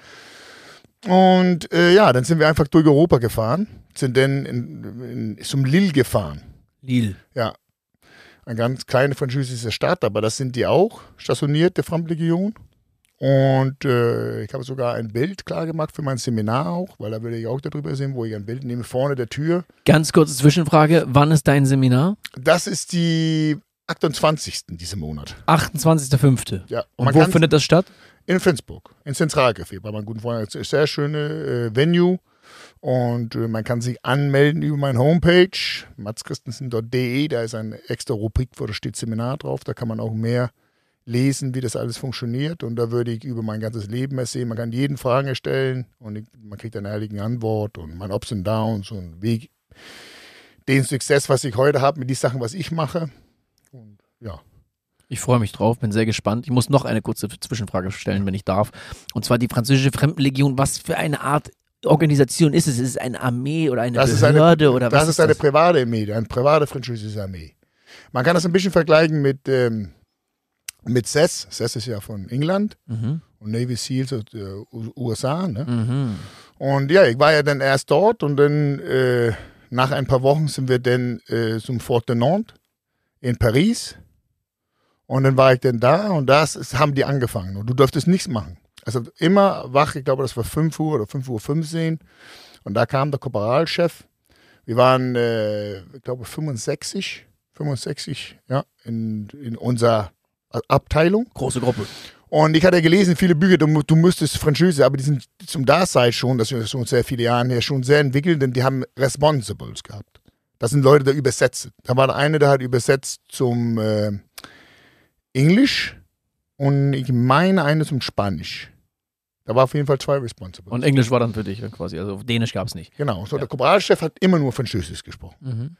Und äh, ja, dann sind wir einfach durch Europa gefahren, sind dann in, in, zum Lille gefahren. Lille. Ja, eine ganz kleine französische Stadt, aber das sind die auch, stationiert, der Fremdlegion. Und äh, ich habe sogar ein Bild klar gemacht für mein Seminar auch, weil da würde ich auch darüber sehen, wo ich ein Bild nehme, vorne der Tür. Ganz kurze Zwischenfrage. Wann ist dein Seminar? Das ist die 28. diesen Monat. 28.05. Ja, Und man wo findet das statt? In Flensburg, in Zentralcafé, bei meinem guten Freund. Das ist ein sehr schöne äh, Venue. Und äh, man kann sich anmelden über meine Homepage, matschristensen.de. Da ist eine extra Rubrik, wo da steht Seminar drauf. Da kann man auch mehr lesen, wie das alles funktioniert. Und da würde ich über mein ganzes Leben erzählen. Man kann jeden Fragen stellen und ich, man kriegt eine ehrliche Antwort und meine Ups und Downs und wie den Success, was ich heute habe mit den Sachen, was ich mache. Und ja. Ich freue mich drauf, bin sehr gespannt. Ich muss noch eine kurze Zwischenfrage stellen, wenn ich darf. Und zwar die französische Fremdenlegion. Was für eine Art Organisation ist es? Ist es eine Armee oder eine Das ist Behörde eine, oder das was ist eine private Armee, eine private französische Armee. Man kann das ein bisschen vergleichen mit, ähm, mit SES. SES ist ja von England Mhm. und Navy Seals aus äh, USA. Ne? Mhm. Und ja, ich war ja dann erst dort und dann äh, nach ein paar Wochen sind wir dann äh, zum Fort de Nantes in Paris. Und dann war ich dann da und das ist, haben die angefangen. Und du durftest nichts machen. Also immer wach, ich glaube, das war 5 Uhr oder 5 Uhr 15. Und da kam der Korporalchef. Wir waren, äh, ich glaube, 65, 65, ja, in, in unserer Abteilung. Große Gruppe. Und ich hatte gelesen, viele Bücher, du, du müsstest Französisch, aber die sind zum Dasein schon, das ist schon sehr viele Jahre her, schon sehr entwickelt, denn die haben Responsibles gehabt. Das sind Leute, die übersetzen. Da war der eine, der hat übersetzt zum äh, Englisch und ich meine eine zum Spanisch. Da war auf jeden Fall zwei Responsibles. Und Englisch war dann für dich quasi, also Dänisch gab es nicht. genau, so Ja. der Korporalchef hat immer nur Französisch gesprochen. Mhm.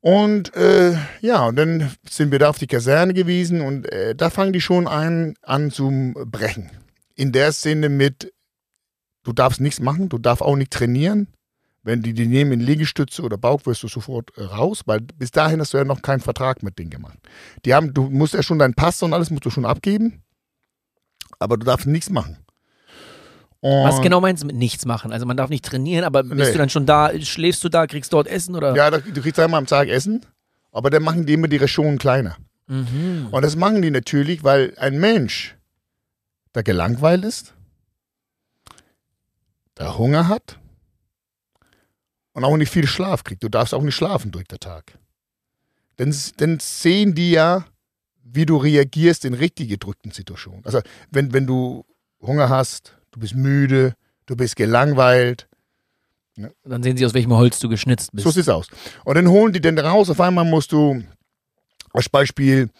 Und äh, ja, und dann sind wir da auf die Kaserne gewesen und äh, da fangen die schon an, an zu brechen. In der Szene mit, du darfst nichts machen, du darfst auch nicht trainieren. Wenn die die nehmen in Liegestütze oder Bauch, wirst du sofort äh, raus, weil bis dahin hast du ja noch keinen Vertrag mit denen gemacht. Die haben, du musst ja schon deinen Pass und alles musst du schon abgeben, aber du darfst nichts machen. Und Was genau meinst du mit nichts machen? Also man darf nicht trainieren, aber bist Nee. du dann schon da, schläfst du da, kriegst dort Essen oder? Ja, du kriegst einmal am Tag Essen, aber dann machen die immer die Rationen kleiner. Mhm. Und das machen die natürlich, weil ein Mensch, der gelangweilt ist, der Hunger hat und auch nicht viel Schlaf kriegt. Du darfst auch nicht schlafen durch den Tag. Dann, dann sehen die ja, wie du reagierst in richtig gedrückten Situationen. Also wenn, wenn du Hunger hast, du bist müde, du bist gelangweilt, Dann sehen sie, aus welchem Holz du geschnitzt bist. so sieht's aus. Und dann holen die den raus. Auf einmal musst du, als Beispiel,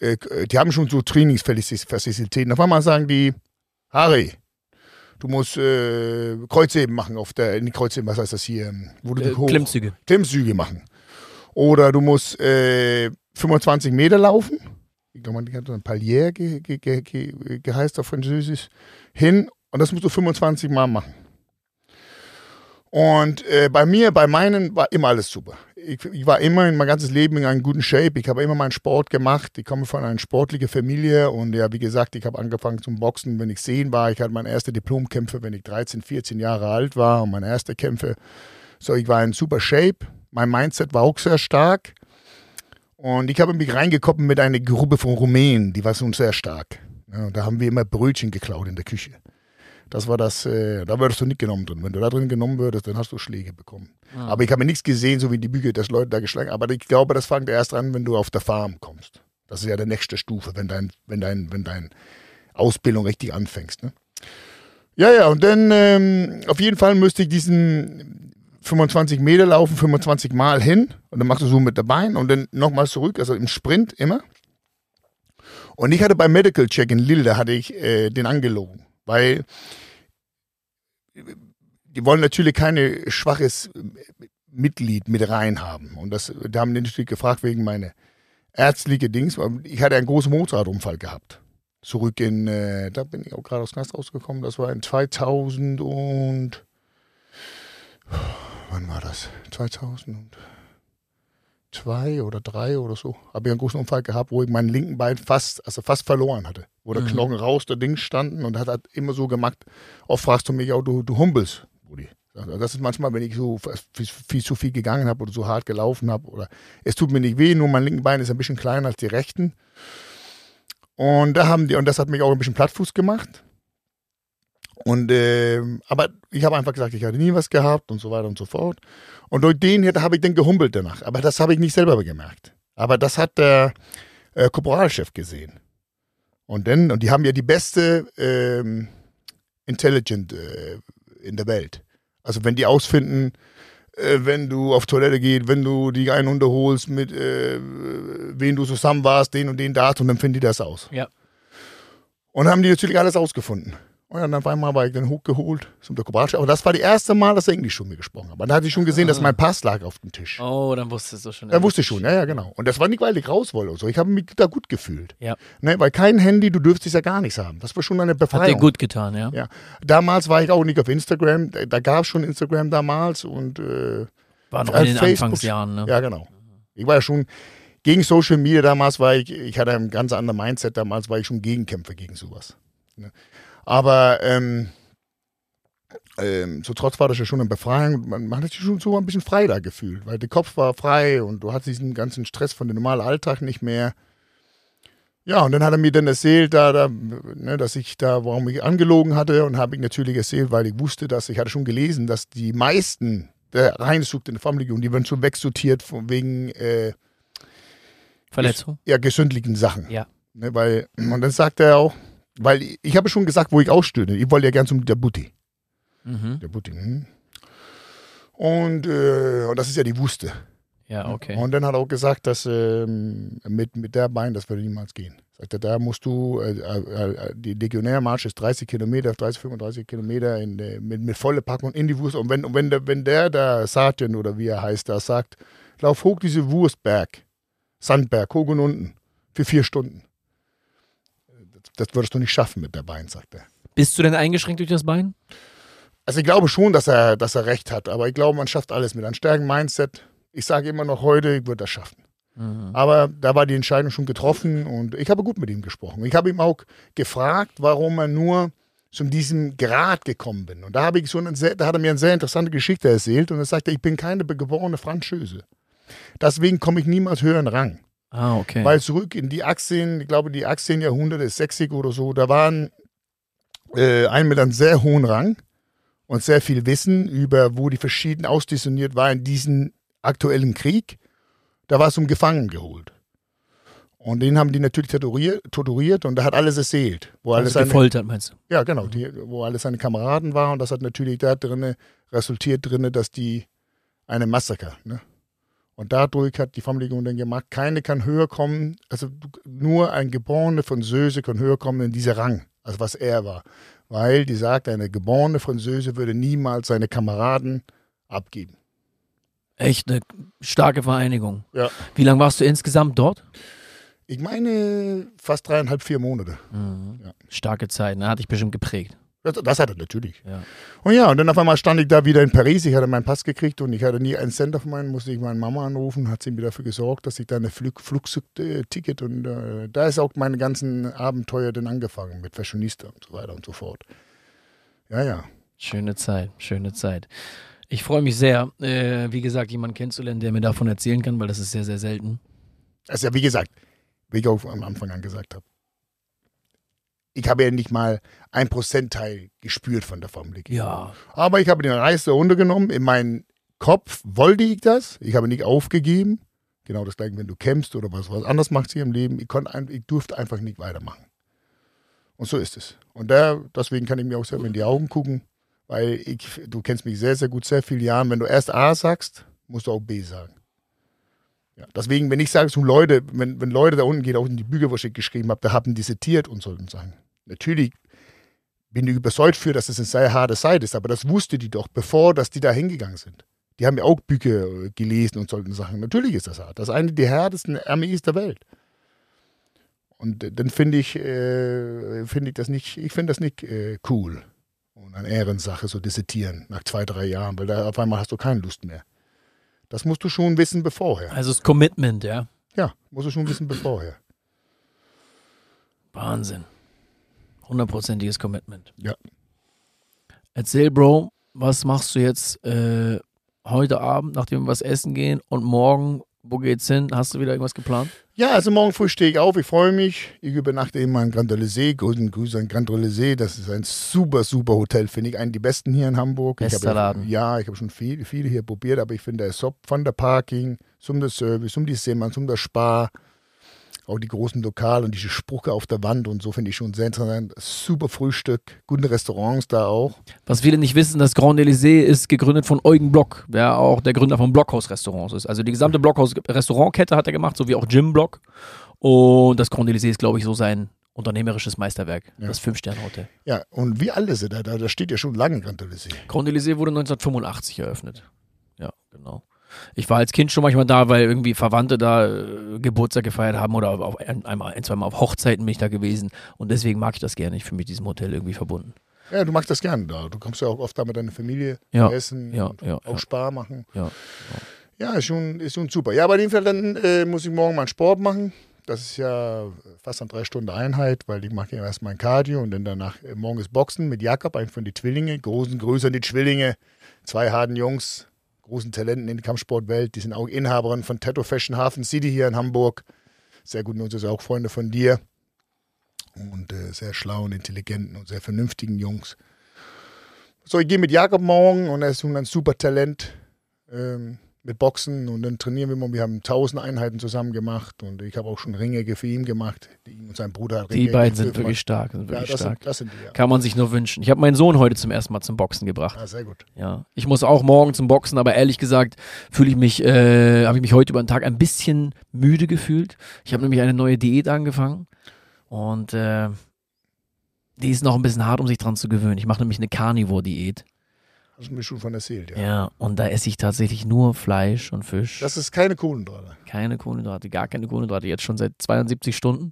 äh, die haben schon so Trainingsfazilitäten. Auf einmal sagen die, Harry, du musst äh, Kreuzheben machen auf der, nicht Kreuzheben, was heißt das hier, wo du äh, hoch, Klimmzüge. Klimmzüge machen. Oder du musst äh, 25 Meter laufen. Ich glaube, man hat ein Palier ge, ge, ge, geheißt auf Französisch. Hin und das musst du 25 Mal machen. Und äh, bei mir, bei meinen, war immer alles super. Ich, ich war immer in mein ganzes Leben in einem guten Shape. Ich habe immer meinen Sport gemacht. Ich komme von einer sportlichen Familie und ja, wie gesagt, ich habe angefangen zum Boxen, wenn ich zehn war. Ich hatte meine erste Diplomkämpfe, wenn ich 13, 14 Jahre alt war und meine erste Kämpfe. So, ich war in super Shape. Mein Mindset war auch sehr stark. Und ich habe mich reingekoppelt mit einer Gruppe von Rumänen, die war schon sehr stark. Ja, da haben wir immer Brötchen geklaut in der Küche. Das war das, äh, da würdest du nicht genommen drin. Wenn du da drin genommen würdest, dann hast du Schläge bekommen. Ah. Aber ich habe nichts gesehen, so wie die Bücher, dass Leute da geschlagen haben. Aber ich glaube, das fängt erst an, wenn du auf der Farm kommst. Das ist ja die nächste Stufe, wenn dein, wenn dein, wenn dein Ausbildung richtig anfängst. Ne? Ja, ja, und dann ähm, auf jeden Fall müsste ich diesen 25 Meter laufen, 25 Mal hin und dann machst du so mit der Bein und dann nochmal zurück, also im Sprint immer. Und ich hatte beim Medical Check in Lille, da hatte ich äh, den angelogen, weil die wollen natürlich keine schwaches Mitglied mit rein haben. Und das, da haben die natürlich gefragt wegen meiner ärztliche Dings. Ich hatte einen großen Motorradunfall gehabt. Zurück in, äh, da bin ich auch gerade aus Knast rausgekommen, das war in 2000 und, wann war das? 2002 oder 3 oder so. Habe ich einen großen Unfall gehabt, wo ich meinen linken Bein fast, also fast verloren hatte. Wo der Mhm. Knochen raus, der Ding standen und hat halt immer so gemacht. Oft fragst du mich auch, du, du humpelst, Rudi. Also Das ist manchmal, wenn ich so viel, viel zu viel gegangen habe oder so hart gelaufen habe oder es tut mir nicht weh, nur mein linken Bein ist ein bisschen kleiner als die rechten. Und da haben die, und das hat mich auch ein bisschen Plattfuß gemacht. Und ähm, aber ich habe einfach gesagt, ich hatte nie was gehabt und so weiter und so fort. Und durch den habe ich dann gehumpelt danach. Aber das habe ich nicht selber gemerkt. Aber das hat der äh, Korporalchef gesehen. Und dann, und die haben ja die beste ähm, Intelligent äh, in der Welt. Also wenn die ausfinden, äh, wenn du auf Toilette gehst, wenn du die einen unterholst, mit äh, wen du zusammen warst, den und den Datum, dann finden die das aus. Ja. Und haben die natürlich alles ausgefunden. Und dann auf einmal war ich dann hochgeholt zum Korporalchef. Aber das war das erste Mal, dass er Englisch schon mir gesprochen hat. Und da hatte ich schon gesehen, dass mein Pass lag auf dem Tisch. Oh, dann wusstest du schon. Da wusste ich schon, ja, ja, genau. Und das war nicht, weil ich raus wollte oder so. Ich habe mich da gut gefühlt. Ja. Ne, weil kein Handy, du dürftest ja gar nichts haben. Das war schon eine Hat dir Befreiung. gut getan, ja. Ja. Damals war ich auch nicht auf Instagram. Da, da gab es schon Instagram damals und äh, War noch Äh, in den Facebook- Anfangsjahren, ne? ja, genau. Ich war ja schon gegen Social Media damals, war ich, ich hatte ein ganz anderes Mindset damals, war ich schon Gegenkämpfer gegen sowas. Ne? Aber ähm, ähm, so trotz war das ja schon eine Befreiung. Man, man hat sich schon so ein bisschen frei da gefühlt, weil der Kopf war frei und du hattest diesen ganzen Stress von dem normalen Alltag nicht mehr. Ja, und dann hat er mir dann erzählt, da, da, ne, dass ich da, warum ich angelogen hatte und habe ich natürlich erzählt, weil ich wusste, dass ich hatte schon gelesen, dass die meisten der reinsucht in der Familie und die werden schon wegsortiert von wegen äh, Verletzung? ja, gesündlichen Sachen. Ja. Ne, weil, und dann sagt er auch, weil ich, habe schon gesagt, wo ich ausstöhne. Ich wollte ja gern zum der Butti. Mhm. Der Butti. Hm. Und, äh, und das ist ja die Wuste. Ja, okay. Und dann hat er auch gesagt, dass ähm, mit, mit der Bein, das würde niemals gehen. Sagt er, da musst du, äh, äh, die Legionärmarsch ist 30 Kilometer, 30, 35 Kilometer in, äh, mit, mit volle Packung in die Wurst. Und wenn, und wenn, der, wenn der, der Sergeant oder wie er heißt, da sagt, lauf hoch diese Wurstberg, Sandberg, hoch und unten, für vier Stunden. Das, würdest du nicht schaffen mit der Bein, sagt er. Bist du denn eingeschränkt durch das Bein? Also ich glaube schon, dass er, dass er recht hat, aber ich glaube, man schafft alles mit einem starken Mindset. Ich sage immer noch heute, ich würde das schaffen. Mhm. Aber da war die Entscheidung schon getroffen und ich habe gut mit ihm gesprochen. Ich habe ihm auch gefragt, warum er nur zu diesem Grad gekommen bin. Und da habe ich so eine sehr, da hat er mir eine sehr interessante Geschichte erzählt und er sagte, ich bin keine geborene Französe. Deswegen komme ich niemals höheren Rang. Ah, okay. Weil zurück in die 18, ich glaube die 18 Jahrhunderte, 60 oder so, da waren äh, ein mit einem sehr hohen Rang und sehr viel Wissen über, wo die verschiedenen ausdiszipliniert waren in diesem aktuellen Krieg. Da war es um Gefangen geholt. Und den haben die natürlich torturiert, und da hat alles erzählt. Wo alles also seine, gefoltert, meinst du? ja, genau, die, wo alle seine Kameraden waren und das hat natürlich da drinne resultiert drinne, dass die eine Massaker, ne? Und dadurch hat die Familie dann gemacht, keine kann höher kommen, also nur ein geborener Französe kann höher kommen in dieser Rang, als was er war. Weil die sagt, eine geborene Französe würde niemals seine Kameraden abgeben. Echt eine starke Vereinigung. Ja. Wie lange warst du insgesamt dort? Ich meine fast dreieinhalb, vier Monate. Ja. Starke Zeit, ne? Hat dich bestimmt geprägt. Das, das hat er natürlich. Ja. Und ja, und dann auf einmal stand ich da wieder in Paris. Ich hatte meinen Pass gekriegt und ich hatte nie einen Cent auf meinen, musste ich meine Mama anrufen, hat sie mir dafür gesorgt, dass ich da eine Flug, Flugticket und äh, da ist auch meine ganzen Abenteuer dann angefangen mit Fashionista und so weiter und so fort. Ja, ja. Schöne Zeit, schöne Zeit. Ich freue mich sehr, äh, wie gesagt, jemanden kennenzulernen, der mir davon erzählen kann, weil das ist sehr, sehr selten. Also ja, wie gesagt, wie ich auch am Anfang an gesagt habe, ich habe ja nicht mal ein Prozentteil gespürt von der Formel G. Ja. Aber ich habe den Reis der Runde genommen. In meinem Kopf wollte ich das. Ich habe nicht aufgegeben. Genau das gleiche, wenn du kämpfst oder was, was anderes machst hier im Leben. Ich, konnte, ich durfte einfach nicht weitermachen. Und so ist es. Und da, deswegen kann ich mir auch selber in die Augen gucken, weil ich, du kennst mich sehr, sehr gut, sehr viele Jahre. Wenn du erst A sagst, musst du auch B sagen. Ja, deswegen, wenn ich sage zu Leute, wenn, wenn Leute da unten gehen, auch in die Bücher, wo ich geschrieben habe, da haben die zitiert und sollten sagen. Natürlich bin ich überzeugt für, dass es eine sehr harte Zeit ist, aber das wusste die doch, bevor dass die da hingegangen sind. Die haben ja auch Bücher äh, gelesen und sollten sagen, natürlich ist das hart. Das ist eine der härtesten Armees der Welt. Und äh, dann finde ich, äh, finde ich das nicht, ich finde das nicht äh, cool. Und eine Ehrensache, so desertieren nach zwei, drei Jahren, weil da auf einmal hast du keine Lust mehr. Das musst du schon wissen bevorher. Also das Commitment, ja. Ja, musst du schon wissen bevorher. Wahnsinn. Hundertprozentiges Commitment. Ja. Erzähl, Bro, was machst du jetzt äh, heute Abend, nachdem wir was essen gehen und morgen, wo geht's hin? Hast du wieder irgendwas geplant? Ja, also morgen früh stehe ich auf, ich freue mich. Ich übernachte immer in Grand See, Golden Grüße an Grand See. Das ist ein super, super Hotel, finde ich. Einen der besten hier in Hamburg. Ich Bester Laden. Ja, ich habe schon viele, viele hier probiert, aber ich finde, es ist von der Parking, zum der Service, um die Zimmer, zum der Spar, auch die großen Lokale und diese Sprüche auf der Wand und so finde ich schon sehr interessant. Super Frühstück, gute Restaurants da auch. Was viele nicht wissen, das Grand Elysée ist gegründet von Eugen Block, der auch der Gründer von Blockhaus Restaurants ist. Also die gesamte Blockhaus Restaurantkette hat er gemacht, so wie auch Jim Block. Und das Grand Elysée ist, glaube ich, so sein unternehmerisches Meisterwerk, Ja. das Fünf-Sterne-Hotel. Ja, und wie alle sind da, da, da steht ja schon lange Grand See. Grand Elysée wurde 1985 eröffnet. Ja, genau. Ich war als Kind schon manchmal da, weil irgendwie Verwandte da äh, Geburtstag gefeiert haben oder auf ein, einmal, ein, zweimal auf Hochzeiten bin ich da gewesen. Und deswegen mag ich das gerne. Ich fühle mich diesem Hotel irgendwie verbunden. Ja, du magst das gerne da. Du kommst ja auch oft da mit deiner Familie Ja, essen ja, ja, auch ja. Spar machen. Ja. Ja, ist schon, ist schon super. Ja, aber auf jeden Fall dann äh, muss ich morgen mal Sport machen. Das ist ja fast eine drei Stunden Einheit, weil ich mache ja erst mein Cardio und dann danach äh, morgen ist Boxen mit Jakob, einem von den Zwillinge. Großen Grüße an die Zwillinge. Zwei harten Jungs, großen Talenten in der Kampfsportwelt. Die sind auch Inhaberin von Tattoo Fashion Hafen City hier in Hamburg. Sehr gut, und auch Freunde von dir. Und äh, sehr schlauen, intelligenten und sehr vernünftigen Jungs. So, ich gehe mit Jakob morgen und er ist ein super Talent. Ähm, mit Boxen und dann trainieren wir immer. Wir haben tausend Einheiten zusammen gemacht und ich habe auch schon Ringe für ihn gemacht. Die ihm und sein Bruder hat Die Ringe beiden sind wirklich stark. Sind ja, wirklich das, stark. sind, das sind die, ja. Kann man sich nur wünschen. Ich habe meinen Sohn heute zum ersten Mal zum Boxen gebracht. Ah, sehr gut. Ja, ich muss auch morgen zum Boxen, aber ehrlich gesagt fühle ich mich, äh, habe ich mich heute über den Tag ein bisschen müde gefühlt. Ich habe nämlich eine neue Diät angefangen und äh, die ist noch ein bisschen hart, um sich dran zu gewöhnen. Ich mache nämlich eine Carnivore-Diät. Hast du mir schon von erzählt, ja. Ja, und da esse ich tatsächlich nur Fleisch und Fisch. Das ist keine Kohlenhydrate. keine Kohlenhydrate, gar keine Kohlenhydrate, jetzt schon seit 72 Stunden.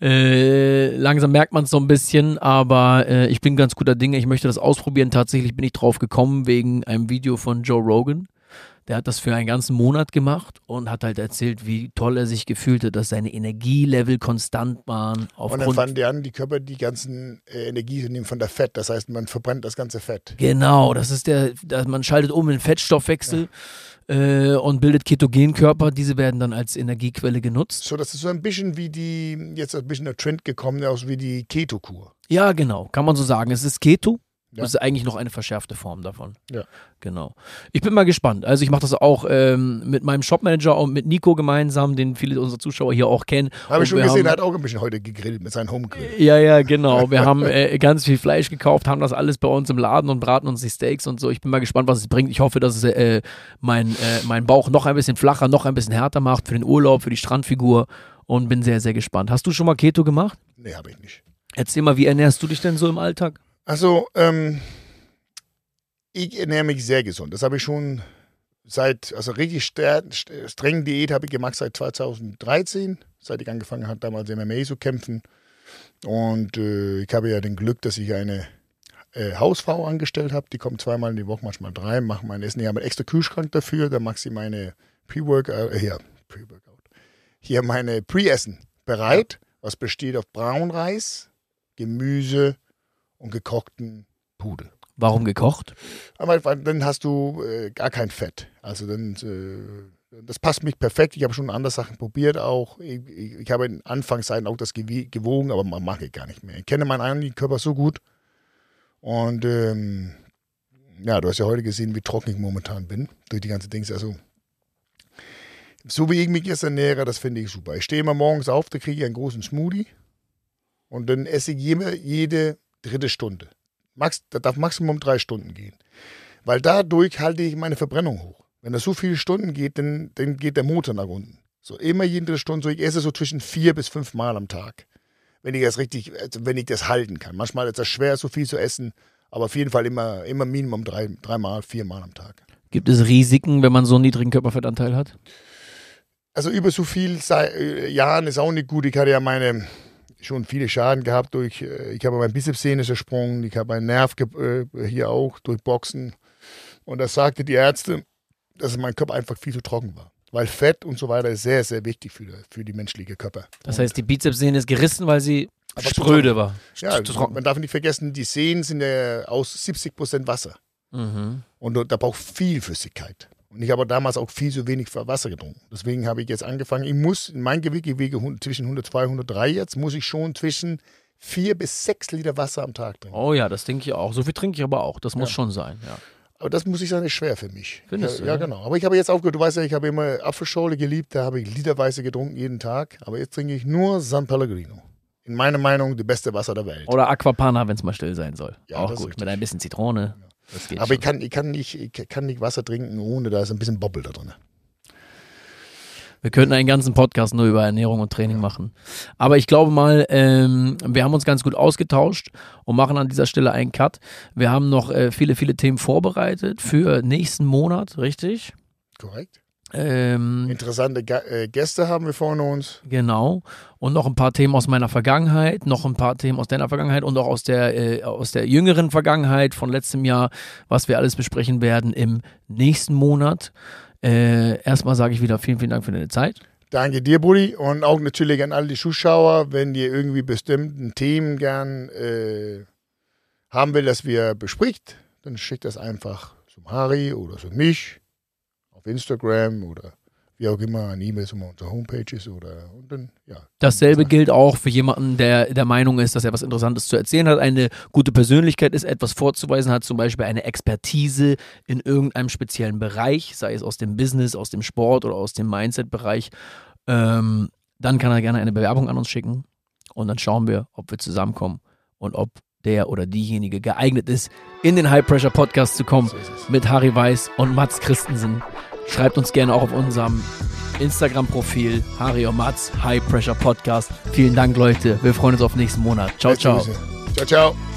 Äh, langsam merkt man es so ein bisschen, aber äh, ich bin ganz guter Dinge. Ich möchte das ausprobieren. Tatsächlich bin ich drauf gekommen wegen einem Video von Joe Rogan. Der hat das für einen ganzen Monat gemacht und hat halt erzählt, wie toll er sich gefühlt hat, dass seine Energielevel konstant waren. Und dann fangen die an, die Körper die ganzen äh, Energie nehmen von der Fett. Das heißt, man verbrennt das ganze Fett. Genau, das ist der, dass man schaltet um in Fettstoffwechsel äh, und bildet Ketogenkörper. Diese werden dann als Energiequelle genutzt. So, das ist so ein bisschen wie die, jetzt ein bisschen der Trend gekommen, aus wie die Keto-Kur. Ja, genau, kann man so sagen. Es ist Keto. Ja. Das ist eigentlich noch eine verschärfte Form davon. Ja. Genau. Ich bin mal gespannt. Also ich mache das auch ähm, mit meinem Shopmanager und mit Nico gemeinsam, den viele unserer Zuschauer hier auch kennen. Habe ich schon gesehen, er haben- hat auch ein bisschen heute gegrillt mit seinem Homegrill. Ja, ja, genau. Wir haben äh, ganz viel Fleisch gekauft, haben das alles bei uns im Laden und braten uns die Steaks und so. Ich bin mal gespannt, was es bringt. Ich hoffe, dass es äh, mein, äh, meinen Bauch noch ein bisschen flacher, noch ein bisschen härter macht für den Urlaub, für die Strandfigur und bin sehr, sehr gespannt. Hast du schon mal Keto gemacht? Nee, habe ich nicht. Erzähl mal, wie ernährst du dich denn so im Alltag? Also, ähm, ich ernähre mich sehr gesund. Das habe ich schon seit, also richtig streng Diät habe ich gemacht seit 2013, seit ich angefangen habe, damals MMA zu kämpfen. Und äh, ich habe ja den Glück, dass ich eine äh, Hausfrau angestellt habe. Die kommt zweimal in die Woche, manchmal drei, macht mein Essen. Die haben einen extra Kühlschrank dafür. Da macht sie meine Pre-Workout, äh, hier, Pre-Workout. Hier meine Pre-Essen bereit, was besteht auf Braunreis, Gemüse und gekochten Pudel. Warum gekocht? Aber weil dann hast du äh, gar kein Fett. Also dann, äh, das passt mich perfekt. Ich habe schon andere Sachen probiert auch. Ich, ich, ich habe in Anfangszeiten auch das gewogen, aber man mache ich gar nicht mehr. Ich kenne meinen eigenen Körper so gut. Und ähm, ja, du hast ja heute gesehen, wie trocken ich momentan bin durch die ganze Dings. Also so wie ich mich jetzt ernähre, das finde ich super. Ich stehe immer morgens auf, da kriege ich einen großen Smoothie und dann esse ich jede, jede dritte Stunde. Max, das darf Maximum drei Stunden gehen. Weil dadurch halte ich meine Verbrennung hoch. Wenn das so viele Stunden geht, dann, dann geht der Motor nach unten. So immer jede dritte Stunde. So ich esse so zwischen vier bis fünf Mal am Tag. Wenn ich das richtig, also wenn ich das halten kann. Manchmal ist das schwer, so viel zu essen, aber auf jeden Fall immer, immer Minimum drei, dreimal, viermal am Tag. Gibt es Risiken, wenn man so einen niedrigen Körperfettanteil hat? Also über so viel äh, Jahren ist auch nicht gut. Ich hatte ja meine schon viele Schaden gehabt durch, äh, ich habe meinen Bizepssehne zersprungen, ich habe einen Nerv äh, hier auch durch Boxen. Und das sagte die Ärzte, dass mein Körper einfach viel zu trocken war. Weil Fett und so weiter ist sehr, sehr wichtig für, für die menschliche Körper. Das heißt, die Bizepssehne ist gerissen, weil sie Aber spröde war. ja, man darf nicht vergessen, die Sehnen sind ja aus 70 Prozent Wasser. Mhm. Und da braucht viel Flüssigkeit. Und ich habe damals auch viel zu wenig Wasser getrunken. Deswegen habe ich jetzt angefangen, ich muss, in mein Gewicht, ich wiege zwischen 102 und 103 jetzt, muss ich schon zwischen vier bis sechs Liter Wasser am Tag trinken. Oh ja, das denke ich auch. So viel trinke ich aber auch. Das muss Ja. schon sein, ja. Aber das muss ich sagen, ist schwer für mich. Findest ja, du, Ja, ja? genau. Aber ich habe jetzt aufgehört, du weißt ja, ich habe immer Apfelschorle geliebt, da habe ich literweise getrunken jeden Tag. Aber jetzt trinke ich nur San Pellegrino. In meiner Meinung, die beste Wasser der Welt. Oder Aquapana, wenn es mal still sein soll. Ja, auch gut. Mit ein bisschen Zitrone. Geht Aber schon. ich kann, ich, kann nicht, ich kann nicht Wasser trinken, ohne da ist ein bisschen Bobbel da drin. Wir könnten einen ganzen Podcast nur über Ernährung und Training machen. Aber ich glaube mal, ähm, wir haben uns ganz gut ausgetauscht und machen an dieser Stelle einen Cut. Wir haben noch äh, viele, viele Themen vorbereitet für nächsten Monat, richtig? Korrekt. Ähm, Interessante äh, Gäste haben wir vor uns. Genau. Und noch ein paar Themen aus meiner Vergangenheit, noch ein paar Themen aus deiner Vergangenheit und auch aus der, äh, aus der jüngeren Vergangenheit von letztem Jahr, was wir alles besprechen werden im nächsten Monat. Äh, erstmal sage ich wieder vielen, vielen Dank für deine Zeit. Danke dir, Buddy. Und auch natürlich an alle die Zuschauer, wenn ihr irgendwie bestimmten Themen gern äh, haben will, dass wir bespricht, dann schickt das einfach zum Harry oder zu mich auf Instagram oder wie auch immer, an E-Mails um unsere Homepages oder und dann, ja. Dasselbe gilt auch für jemanden, der der Meinung ist, dass er was Interessantes zu erzählen hat, eine gute Persönlichkeit ist, etwas vorzuweisen hat, zum Beispiel eine Expertise in irgendeinem speziellen Bereich, sei es aus dem Business, aus dem Sport oder aus dem Mindset-Bereich. Ähm, dann kann er gerne eine Bewerbung an uns schicken und dann schauen wir, ob wir zusammenkommen und ob der oder diejenige geeignet ist, in den High Pressure Podcast zu kommen mit Harry Weiß und Mats Christensen. Schreibt uns gerne auch auf unserem Instagram-Profil Harry und Mats High Pressure Podcast. Vielen Dank, Leute. Wir freuen uns auf nächsten Monat. Ciao, Beste ciao. Grüße. Ciao, ciao.